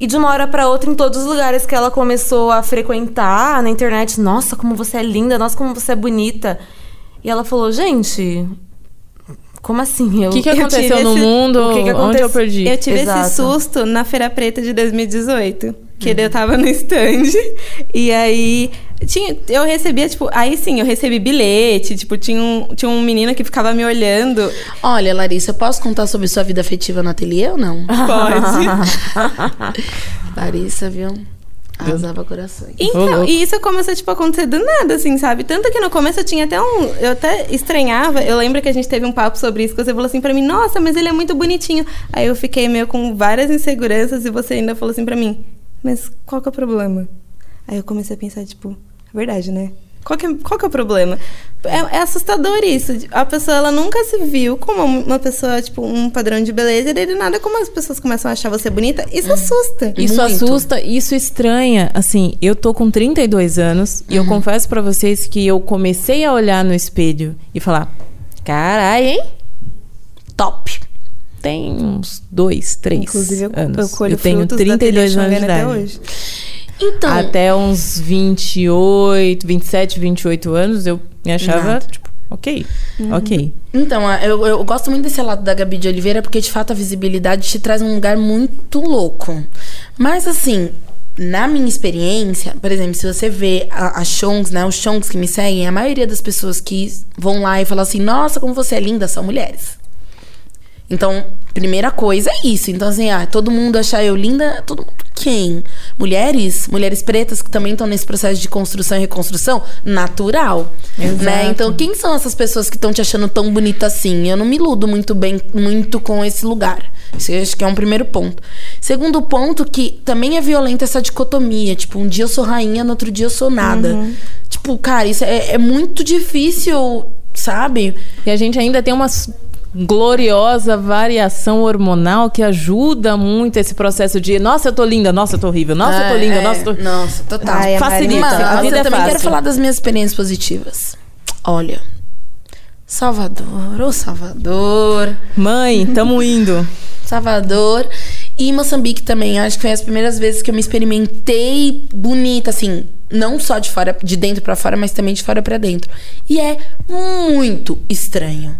E de uma hora pra outra, em todos os lugares que ela começou a frequentar na internet, nossa, como você é linda, nossa, como você é bonita. E ela falou, gente, como assim? Eu, O que, que Eu aconteceu no esse- mundo? o que que Onde aconteceu? eu perdi? Eu tive Exato. esse susto na Feira Preta de 2018. Que daí eu tava no stand. E aí. Tinha, eu recebia, tipo. Aí sim, eu recebi bilhete. Tipo, tinha um, tinha um menino que ficava me olhando. Olha, Larissa, eu posso contar sobre sua vida afetiva no ateliê ou não? Pode. Larissa, viu? Arrasava corações. Então, e isso começou, tipo, a acontecer do nada, assim, sabe? Tanto que no começo eu tinha até um. Eu até estranhava. Eu lembro que a gente teve um papo sobre isso, que você falou assim pra mim, nossa, mas ele é muito bonitinho. Aí eu fiquei meio com várias inseguranças e você ainda falou assim pra mim, mas qual que é o problema? Aí eu comecei a pensar, tipo, é verdade, né? Qual que é, qual que é o problema? É, é assustador isso. A pessoa, ela nunca se viu como uma pessoa, tipo, um padrão de beleza. E daí, do nada, como as pessoas começam a achar você bonita, isso assusta. Isso Muito. assusta, isso estranha. Assim, eu tô com 32 anos e eu confesso pra vocês que eu comecei a olhar no espelho e falar: carai, hein? Top. Tem uns dois, três Inclusive, eu, anos. eu colho tenho frutos 32 da anos de idade. até hoje. Então, Até uns 28, 27, 28 anos, eu me achava, Nada. tipo, ok, ok. então eu, eu gosto muito desse lado da Gabi de Oliveira porque, de fato, a visibilidade te traz um lugar muito louco. Mas, assim, na minha experiência, por exemplo, se você vê a, a Chongs, né? Os Chongs que me seguem, a maioria das pessoas que vão lá e falam assim, nossa, como você é linda, são mulheres. Então, primeira coisa é isso. Então, assim, ah, todo mundo achar eu linda, todo mundo quem? Mulheres? Mulheres pretas que também estão nesse processo de construção e reconstrução? Natural. Né? Então, quem são essas pessoas que estão te achando tão bonita assim? Eu não me iludo muito bem, muito com esse lugar. Isso eu acho que é um primeiro ponto. Segundo ponto, que também é violenta essa dicotomia. Tipo, um dia eu sou rainha, no outro dia eu sou nada. Tipo, cara, isso é, é muito difícil, sabe? E a gente ainda tem uma s- gloriosa variação hormonal que ajuda muito esse processo de nossa, eu tô linda, nossa, eu tô horrível, nossa, eu tô linda, É, nossa, eu tô... Nossa, total. Ai, Facilita. A vida eu é também fácil. quero falar das minhas experiências positivas. Olha, Salvador, ô Salvador, Mãe, tamo indo. Salvador e Moçambique também. Acho que foi as primeiras vezes que eu me experimentei bonita, assim, não só de fora, de dentro pra fora, mas também de fora pra dentro. E é muito estranho.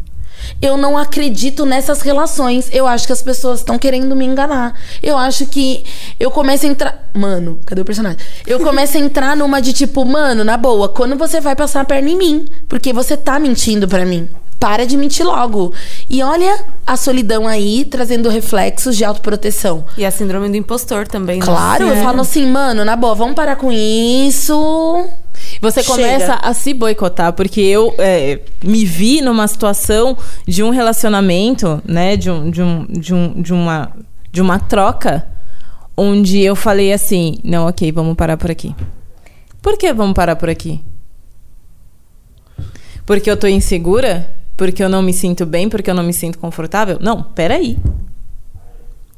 Eu não acredito nessas relações. Eu acho que as pessoas estão querendo me enganar. Eu acho que eu começo a entrar. Mano, cadê o personagem? Eu começo a entrar numa de tipo, mano, na boa, quando você vai passar a perna em mim? Porque você tá mentindo pra mim. Para de mentir logo. E olha a solidão aí trazendo reflexos de autoproteção. E a síndrome do impostor também. né? Claro, eu falo assim, mano, na boa, vamos parar com isso. Você Chega. começa a se boicotar, porque eu é, me vi numa situação de um relacionamento, né? De, um, de, um, de, um, de, uma, de uma troca, onde eu falei assim: não, ok, vamos parar por aqui. Por que vamos parar por aqui? Porque eu tô insegura? Porque eu não me sinto bem? Porque eu não me sinto confortável? Não, peraí.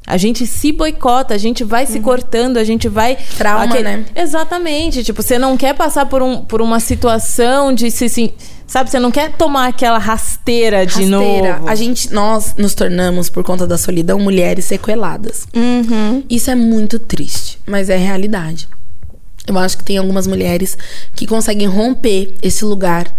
A gente se boicota, a gente vai se cortando, a gente vai. Trauma, né? Exatamente. Tipo, você não quer passar por, um, por uma situação de se. se sabe, você não quer tomar aquela rasteira de Rasteira. novo. A gente, nós nos tornamos, por conta da solidão, mulheres sequeladas. Isso é muito triste, mas é realidade. Eu acho que tem algumas mulheres que conseguem romper esse lugar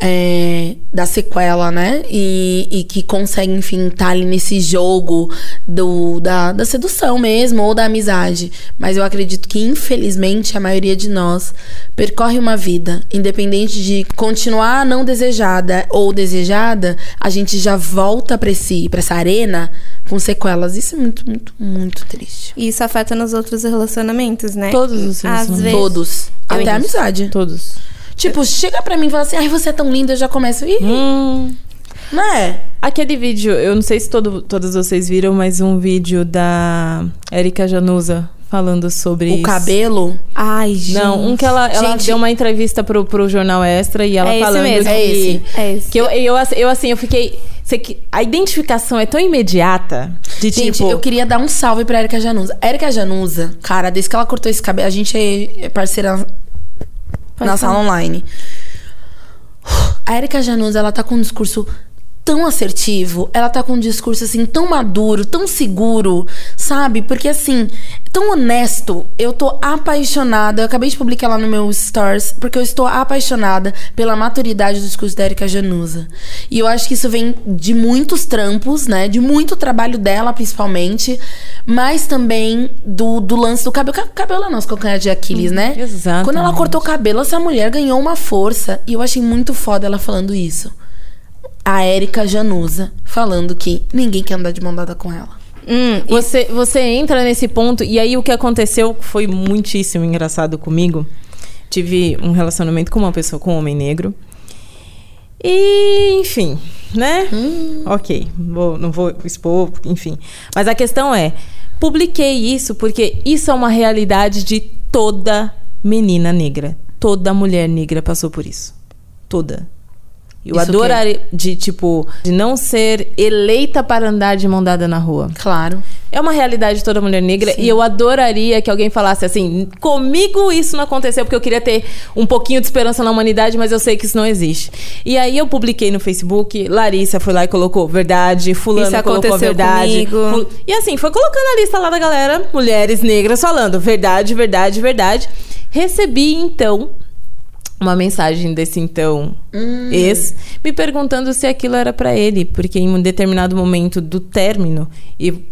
é, da sequela, né? E, e que conseguem, enfim, estar ali nesse jogo do, da, da sedução mesmo, ou da amizade. Mas eu acredito que, infelizmente, a maioria de nós percorre uma vida, independente de continuar não desejada ou desejada, a gente já volta pra, esse, pra essa arena com sequelas. Isso é muito, muito, muito triste. E isso afeta nos outros relacionamentos, né? Todos os Às relacionamentos. vezes. Todos. Até a amizade. Todos. Tipo, chega pra mim e fala assim, ai, você é tão linda, eu já começo. Ih, Hum. não é? Aquele vídeo, eu não sei se todo, todos vocês viram, mas um vídeo da Erika Januza falando sobre O isso. cabelo. Ai, gente. Não, um que ela, ela Gente. deu uma entrevista pro, pro Jornal Extra e ela É esse falando mesmo. que... É esse. É esse. Que eu, eu, eu, assim, eu fiquei... que A identificação é tão imediata de Gente, tipo... eu queria dar um salve pra Erika Januza. Erika Januza, cara, desde que ela cortou esse cabelo, a gente é parceira na sala online. A Erika Januza, ela tá com um discurso tão assertivo, ela tá com um discurso assim tão maduro, tão seguro, sabe? Porque assim, tão honesto. Eu tô apaixonada. Eu acabei de publicar lá no meu stories, porque eu estou apaixonada pela maturidade do discurso da Erika Januza. E eu acho que isso vem de muitos trampos, né? De muito trabalho dela, principalmente, mas também do, do lance do cabelo. Ca- Cabelo é nosso calcanhar de Aquiles, né? exatamente. Quando ela cortou o cabelo, essa mulher ganhou uma força. E eu achei muito foda ela falando isso. A Érica Januza falando que ninguém quer andar de mão dada com ela. Hum, Você, você entra nesse ponto, e aí o que aconteceu foi muitíssimo engraçado comigo. Tive um relacionamento com uma pessoa, com um homem negro. E, enfim, né? Ok, vou- não vou expor, enfim. Mas a questão é: publiquei isso porque isso é uma realidade de toda menina negra. Toda mulher negra passou por isso. Toda. Eu Isso quê? adoraria de tipo de não ser eleita para andar de mão dada na rua. Claro. É uma realidade de toda mulher negra e eu adoraria que alguém falasse assim: comigo isso não aconteceu porque eu queria ter um pouquinho de esperança na humanidade, mas eu sei que isso não existe. E aí eu publiquei no Facebook, Larissa foi lá e colocou verdade, fulano Isso colocou verdade. Ful- E assim, foi colocando a lista lá da galera, mulheres negras falando verdade, verdade, verdade. Recebi então uma mensagem desse então ex me perguntando se aquilo era pra ele, porque em um determinado momento do término e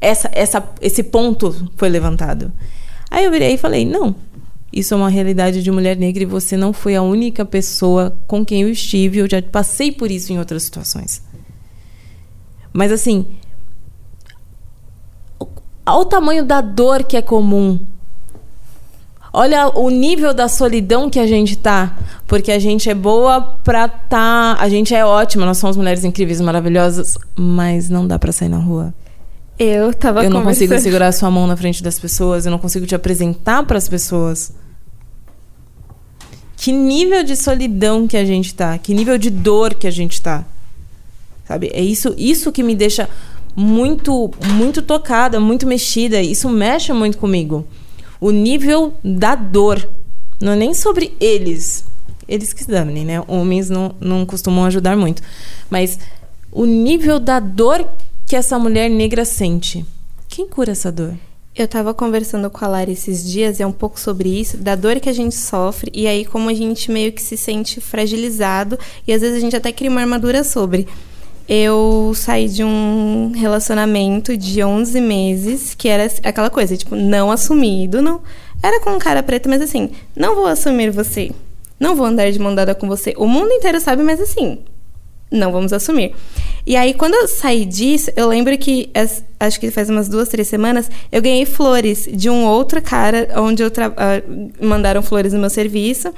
essa, essa, esse ponto foi levantado. Aí eu virei e falei: não, isso é uma realidade de mulher negra e você não foi a única pessoa com quem eu estive. Eu já passei por isso em outras situações. Mas assim, olha o tamanho da dor que é comum. Olha o nível da solidão que a gente tá. Porque a gente é boa pra tá. A gente é ótima, nós somos mulheres incríveis, maravilhosas, mas não dá pra sair na rua. Eu tava Eu não consigo segurar a sua mão na frente das pessoas, eu não consigo te apresentar para as pessoas. Que nível de solidão que a gente tá, que nível de dor que a gente tá. Sabe? É isso, isso que me deixa muito muito tocada, muito mexida, isso mexe muito comigo. O nível da dor. Não é nem sobre eles. Eles que se né? Homens não, não costumam ajudar muito. Mas o nível da dor que essa mulher negra sente. Quem cura essa dor? Eu tava conversando com a Lara esses dias, é um pouco sobre isso, da dor que a gente sofre e aí como a gente meio que se sente fragilizado e às vezes a gente até cria uma armadura sobre. Eu saí de um relacionamento de 11 meses, que era aquela coisa, tipo, não assumido, não. Era com um cara preto, mas assim, não vou assumir você. Não vou andar de mão dada com você. O mundo inteiro sabe, mas assim, não vamos assumir. E aí, quando eu saí disso, eu lembro que, acho que faz umas duas, três semanas, eu ganhei flores de um outro cara, onde eu tra- ah, mandaram flores no meu serviço.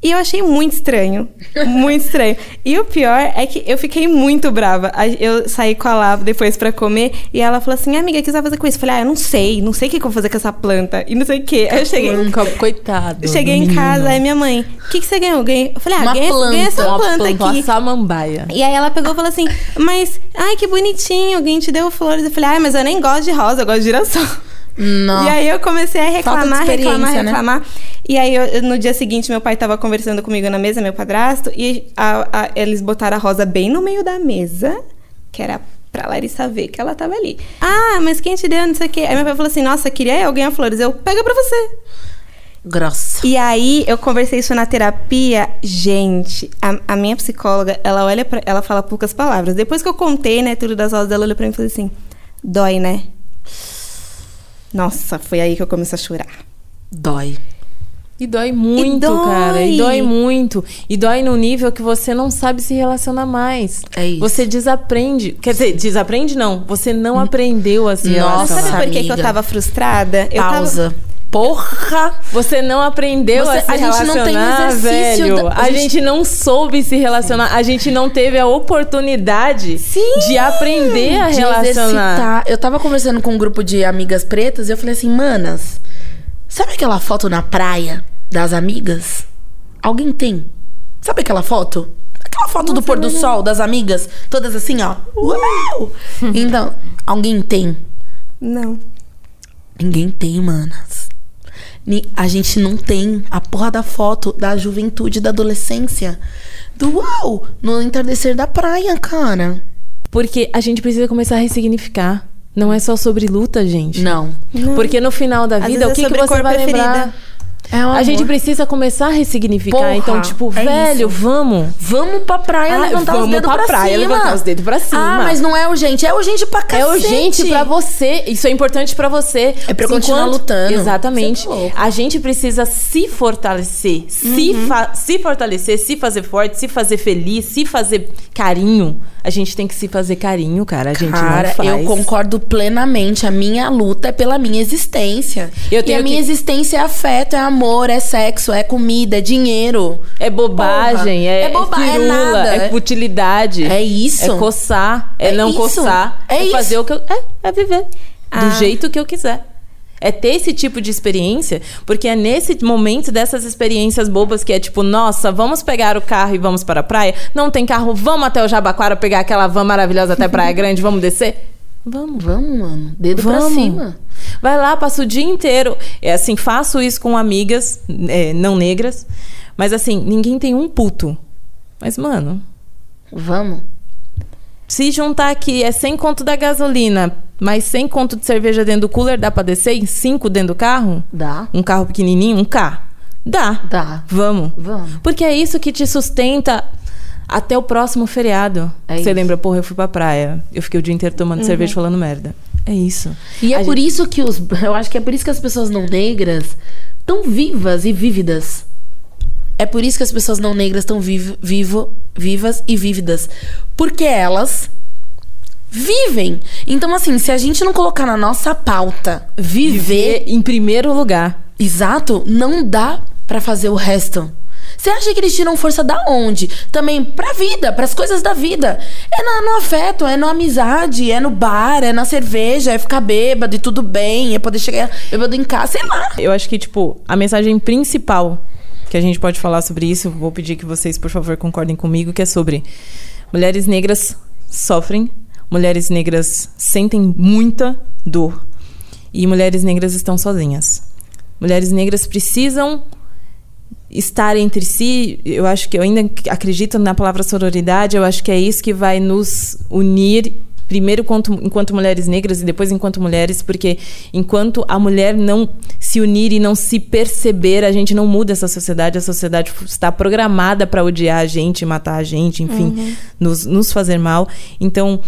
E eu achei muito estranho. Muito estranho. E o pior é que eu fiquei muito brava. Eu saí com a Lava depois pra comer e ela falou assim: amiga, o que você vai fazer com isso? Eu falei: ah, eu não sei, não sei o que que eu vou fazer com essa planta. E não sei o quê. Aí eu cheguei. Coitado. Cheguei em casa, aí minha mãe, o que, que você ganhou? Eu Ganhei. Eu falei, ah, ganhei, planta, ganhei essa Uma planta, planta, aqui. uma samambaia. E aí ela pegou e falou assim, mas, ai, que bonitinho, alguém te deu flores. Eu falei, ai, mas eu nem gosto de rosa, eu gosto de girassol. Não. E aí eu comecei a reclamar, reclamar, né? reclamar. E aí eu- no dia seguinte meu pai tava conversando comigo na mesa, meu padrasto, e a- a- eles botaram a rosa bem no meio da mesa, que era pra Larissa ver que ela tava ali. Ah, mas quem te deu, não sei o quê. Aí meu pai falou assim, nossa, queria eu ganhar flores. Eu, pega pra você. Grossa. E aí eu conversei isso na terapia, gente, a, a minha psicóloga, ela olha para, ela fala poucas palavras. Depois que eu contei, né, tudo das rosas, ela olhou pra mim e falou assim: "Dói, né?" Nossa, foi aí que eu comecei a chorar. Dói. E dói muito, dói. cara. E dói muito. E dói num nível que você não sabe se relacionar mais. É isso. Você desaprende. Quer dizer, desaprende não. Você não aprendeu a se Nossa, relacionar. sabe por que, que eu tava frustrada? Eu Pausa. Porra! Você não aprendeu Você- a se a gente não tem relacionar, exercício velho. da- a, a gente... gente- não soube se relacionar. A gente não teve a oportunidade de aprender a de relacionar. exercitar. Eu tava conversando com um grupo de amigas pretas e eu falei assim, manas, sabe aquela foto na praia das amigas? Alguém tem? Sabe aquela foto? Aquela foto do pôr do sol das amigas, todas assim, ó. Uau! Então, alguém tem? Não. Ninguém tem, manas. A gente não tem a porra da foto da juventude, da adolescência. Do uau! No entardecer da praia, cara. Porque a gente precisa começar a ressignificar. Não é só sobre luta, gente. Não. Porque no final da vida, o que, é que você cor vai preferida. lembrar? É um A gente precisa começar a ressignificar. Porra, então, tipo, é velho, isso. vamos. Vamos pra praia Ah, levantar os vamos dedos pra pra, praia cima. levantar os dedos pra cima. Ah, mas não é urgente. É urgente pra É cacete. urgente pra você. Isso é importante pra você. É pra eu continuar lutando. Exatamente. É. A gente precisa se fortalecer, se, Uhum. fa- se fortalecer, se fazer forte, se fazer feliz, se fazer carinho. A gente tem que se fazer carinho, cara. A gente Cara, não faz. eu concordo plenamente. A minha luta é pela minha existência. Eu e tenho a minha que- existência é afeto, é amor, é sexo, é comida, é dinheiro. É bobagem, Porra. é, É boba- é firula, nada, é é- futilidade. É isso. É coçar, é, É não isso. coçar. É isso. fazer o que eu. É, é viver. Ah. Do jeito que eu quiser. É ter esse tipo de experiência, porque é nesse momento dessas experiências bobas que é tipo, nossa, vamos pegar o carro e vamos para a praia. Não tem carro, vamos até o Jabaquara pegar aquela van maravilhosa até Praia Grande, vamos descer? Vamos. Vamos, mano. Dedo pra Vamos. cima. Vai lá, passa o dia inteiro. É assim, faço isso com amigas é, não negras. Mas assim, ninguém tem um puto. Mas, mano, Vamos. se juntar aqui é 100 conto da gasolina, mais 100 conto de cerveja dentro do cooler, dá pra descer em 5 dentro do carro? Dá. Um carro pequenininho, um K? Dá. Dá. Vamos. Vamos. Porque é isso que te sustenta até o próximo feriado. É Você isso. lembra, porra, eu fui pra praia. Eu fiquei o dia inteiro tomando cerveja falando merda. É isso. E é A por isso que os. Eu acho que é por isso que as pessoas não negras estão vivas e vívidas. É por isso que as pessoas não negras estão vivo, vivo, vivas e vívidas. Porque elas vivem. Então, assim, se a gente não colocar na nossa pauta viver, em primeiro lugar. exato, não dá pra fazer o resto. Você acha que eles tiram força da onde? Também pra vida, pras coisas da vida. É na- no afeto, é na amizade, é no bar, é na cerveja, é ficar bêbado e tudo bem, é poder chegar bêbado em casa, sei lá. Eu acho que, tipo, a mensagem principal que a gente pode falar sobre isso, vou pedir que vocês, por favor, concordem comigo, que é sobre mulheres negras sofrem, mulheres negras sentem muita dor e mulheres negras estão sozinhas. Mulheres negras precisam estar entre si. Eu acho que eu ainda acredito na palavra sororidade, eu acho que é isso que vai nos unir primeiro enquanto, enquanto mulheres negras e depois enquanto mulheres, porque enquanto a mulher não se unir e não se perceber, a gente não muda essa sociedade. A sociedade está programada para odiar a gente, matar a gente, enfim, nos, nos fazer mal. Então,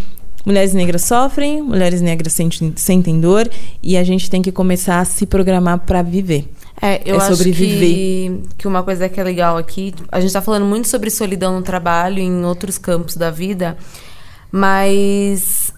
mulheres negras sofrem, mulheres negras sentem, sentem dor e a gente tem que começar a se programar para viver. É, eu É acho sobreviver. que, que uma coisa que é legal aqui, a gente tá falando muito sobre solidão no trabalho e em outros campos da vida, mas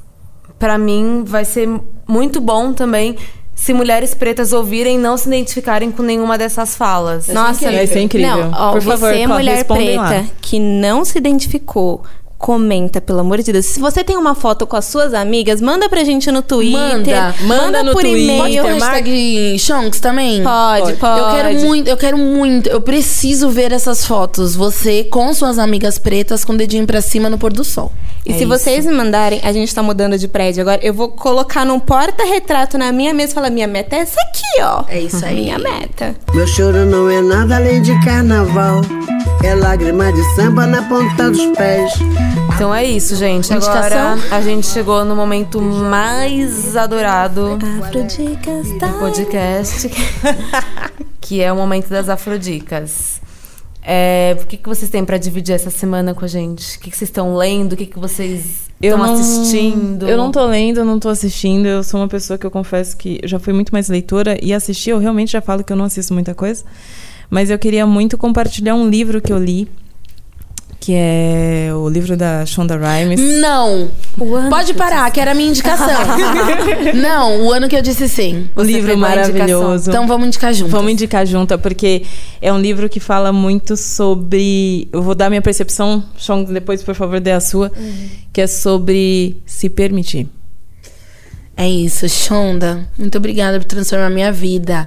pra mim vai ser muito bom também se mulheres pretas ouvirem e não se identificarem com nenhuma dessas falas. Nossa, Vai ser incrível. Não, ó, Por favor, você, co- mulher respondem lá. preta, que não se identificou, comenta, pelo amor de Deus. Se você tem uma foto com as suas amigas, manda pra gente no Twitter. Manda. Manda no por Twitter. Pode e-mail. pôr hashtag Shonks também? Pode, pode. Eu quero muito, eu quero muito, eu preciso ver essas fotos. Você com suas amigas pretas com o dedinho pra cima no pôr do sol. E se vocês me mandarem, a gente tá mudando de prédio agora, eu vou colocar num porta-retrato na minha mesa e falar: minha meta é essa aqui, ó. É isso aí. Minha meta. Meu choro não é nada além de carnaval. É lágrima de samba na ponta dos pés. Então é isso, gente. Agora a gente chegou no momento mais adorado Afrodicas do tá. podcast, que é o momento das afrodicas. É, o que, que vocês têm pra dividir essa semana com a gente? O que, que vocês estão lendo? O que, que vocês Eu estão não- assistindo? Eu não tô lendo, eu não tô assistindo. Eu sou uma pessoa que eu confesso que eu já fui muito mais leitora e assistir, eu realmente já falo que eu não assisto muita coisa. Mas eu queria muito compartilhar um livro que eu li, que é o livro da Shonda Rhimes. Não. Pode parar, que era a minha indicação. não, o ano que eu disse sim. O livro maravilhoso. Então vamos indicar junto. Vamos indicar junto, porque é um livro que fala muito sobre. Eu vou dar minha percepção, Sean, depois, por favor, dê a sua, que é sobre se permitir. É isso, Shonda. Muito obrigada por transformar minha vida.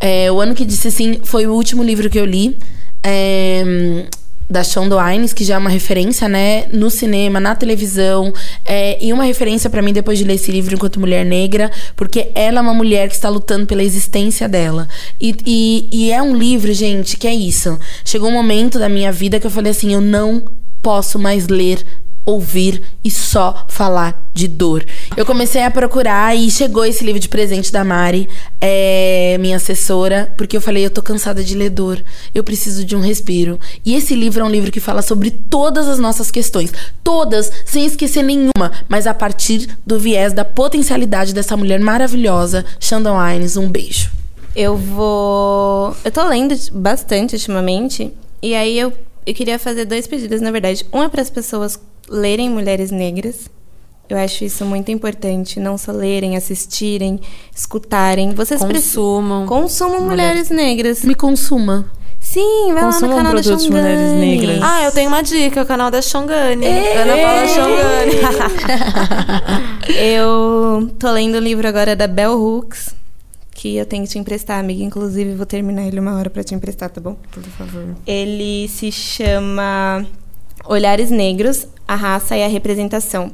É, o ano que disse sim foi o último livro que eu li. é, da Shonda Rhimes, que já é uma referência, né, no cinema, na televisão, é, e uma referência pra mim depois de ler esse livro enquanto mulher negra, porque ela é uma mulher que está lutando pela existência dela. E, e, e é um livro, gente, que é isso. Chegou um momento da minha vida que eu falei assim, eu não posso mais ler ouvir e só falar de dor. Eu comecei a procurar e chegou esse livro de presente da Mari, é, minha assessora, porque eu falei, eu tô cansada de ler dor, eu preciso de um respiro. E esse livro é um livro que fala sobre todas as nossas questões, todas, sem esquecer nenhuma, mas a partir do viés da potencialidade dessa mulher maravilhosa, Shandon Hines. Um beijo. Eu vou. Eu tô lendo bastante ultimamente. E aí eu, eu queria fazer dois pedidos, na verdade. Um é para as pessoas lerem Mulheres Negras. Eu acho isso muito importante. Não só lerem, assistirem, escutarem. Vocês. Consumam. Consumam Mulheres Negras. Me consuma. Sim, vai lá Consumam no canal da Mulheres Xongani. Negras. Ah, eu tenho uma dica, o canal da Xongani. Ana Paula Xongani. Eu tô lendo o livro agora da Bell Hooks, que eu tenho que te emprestar, amiga. Inclusive, vou terminar ele uma hora pra te emprestar, tá bom? Por favor. Ele se chama Olhares Negros, a Raça e a Representação.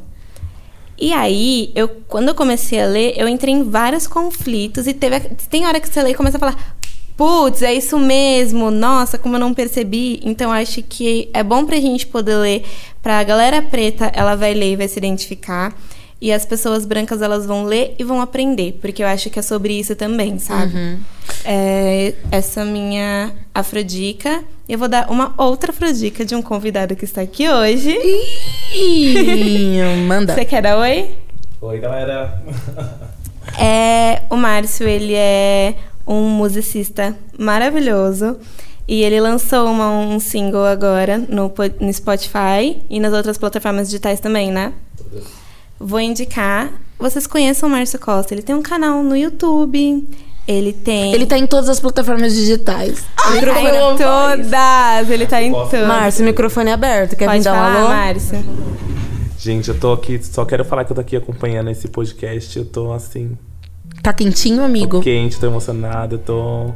E aí, eu, quando eu comecei a ler, eu entrei em vários conflitos e teve, tem hora que você lê e começa a falar, putz, é isso mesmo, nossa, como eu não percebi. Então, acho que é bom pra gente poder ler. Pra galera preta, ela vai ler e vai se identificar. E as pessoas brancas, elas vão ler e vão aprender. Porque eu acho que é sobre isso também, sabe? É, essa minha afrodica. Eu vou dar uma outra afrodica de um convidado que está aqui hoje. Ih, manda. Você quer dar oi? Oi, galera. É, o Márcio, ele é um musicista maravilhoso. E ele lançou uma- um single agora no, no Spotify e nas outras plataformas digitais também, né? Vou indicar. Vocês conheçam o Márcio Costa. Ele tem um canal no YouTube. Ele tem. Ele tá em todas as plataformas digitais. Ele tá em todas. Ele tá em todas. Márcio, microfone aberto. Quer vir Pode dar um falar, alô? Márcio. Gente, eu tô aqui, só quero falar que eu tô aqui acompanhando esse podcast. Eu tô assim, Tá quentinho, amigo? tô quente, tô emocionado, tô.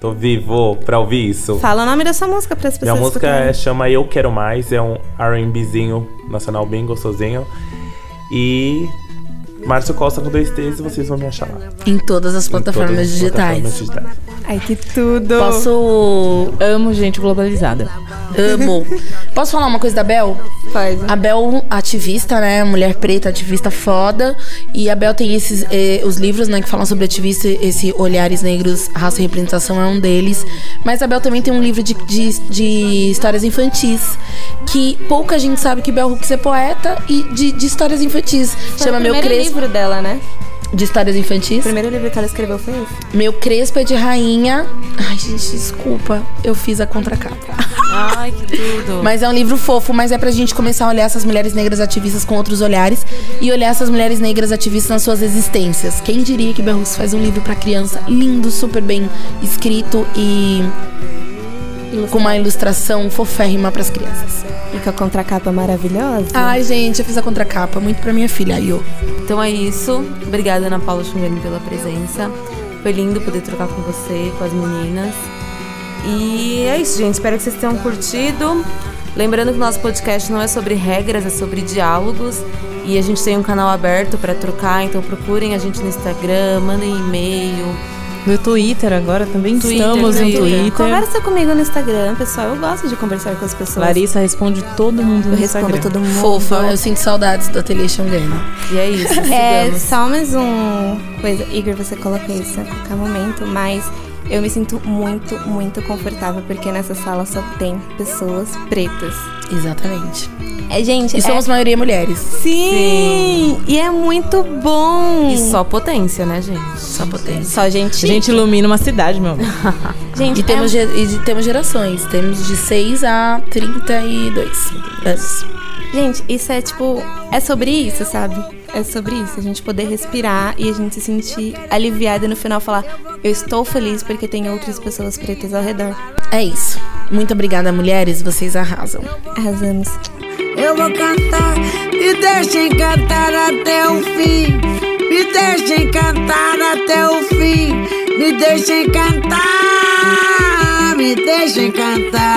Tô vivo pra ouvir isso. Fala o nome da sua música para as pessoas. Minha música é, chama Eu Quero Mais, é um RBzinho nacional bem gostosinho. E Márcio Costa com dois T's e vocês vão me achar lá. Em todas as Em plataformas todas as digitais. plataformas digitais. Ai, que tudo. Posso. Amo gente globalizada. Amo. Posso falar uma coisa da Bel? Pode. A Bel, ativista, né? Mulher preta, ativista foda. E a Bel tem esses eh, os livros, né, que falam sobre ativista, esse Olhares Negros, Raça e Representação é um deles. Mas a Bel também tem um livro de, de, de histórias infantis. Que pouca gente sabe que Bel Hooks é poeta e de, de histórias infantis. Foi Chama Meu Crespo. Livro dela, né? De histórias infantis. O primeiro livro que ela escreveu foi esse. Meu Crespo é de rainha. Ai, gente, desculpa. Eu fiz a contracapa. Ai, que tudo. Mas é um livro fofo, mas é pra gente começar a olhar essas mulheres negras ativistas com outros olhares e olhar essas mulheres negras ativistas nas suas existências. Quem diria que Berrus faz um livro pra criança lindo, super bem escrito e com uma ilustração foférrima pras crianças. E com a contracapa maravilhosa. Ai, gente, eu fiz a contracapa muito pra minha filha, Ayo. Então é isso. Obrigada, Ana Paula Chungani, pela presença. Foi lindo poder trocar com você, com as meninas. E é isso, gente. Espero que vocês tenham curtido. Lembrando que o nosso podcast não é sobre regras, é sobre diálogos. E a gente tem um canal aberto para trocar, então procurem a gente no Instagram, mandem e-mail. No Twitter agora também Twitter, estamos no Twitter. Twitter. Conversa comigo no Instagram, pessoal. Eu gosto de conversar com as pessoas. Larissa responde todo mundo no Eu respondo Instagram. todo mundo. Fofa, eu sinto saudades do Ateliê Xangani. E é isso. É, só mais um coisa. Igor, você coloca isso a qualquer momento, mas eu me sinto muito, muito confortável porque nessa sala só tem pessoas pretas. Exatamente. É, gente, E é... somos maioria mulheres. Sim! E é muito bom! E só potência, né, gente? Só potência. Só gente. A gente ilumina uma cidade, meu amor. gente, E temos, é... ge- e temos gerações. Temos de 6 a 32 anos. Gente, isso é tipo. É sobre isso, sabe? É sobre isso. A gente poder respirar e a gente se sentir aliviada e no final falar: Eu estou feliz porque tem outras pessoas pretas ao redor. É isso. Muito obrigada, mulheres. Vocês arrasam. Arrasamos. Eu vou cantar, me deixem cantar até o fim. Me deixem cantar até o fim. Me deixem cantar, me deixem cantar.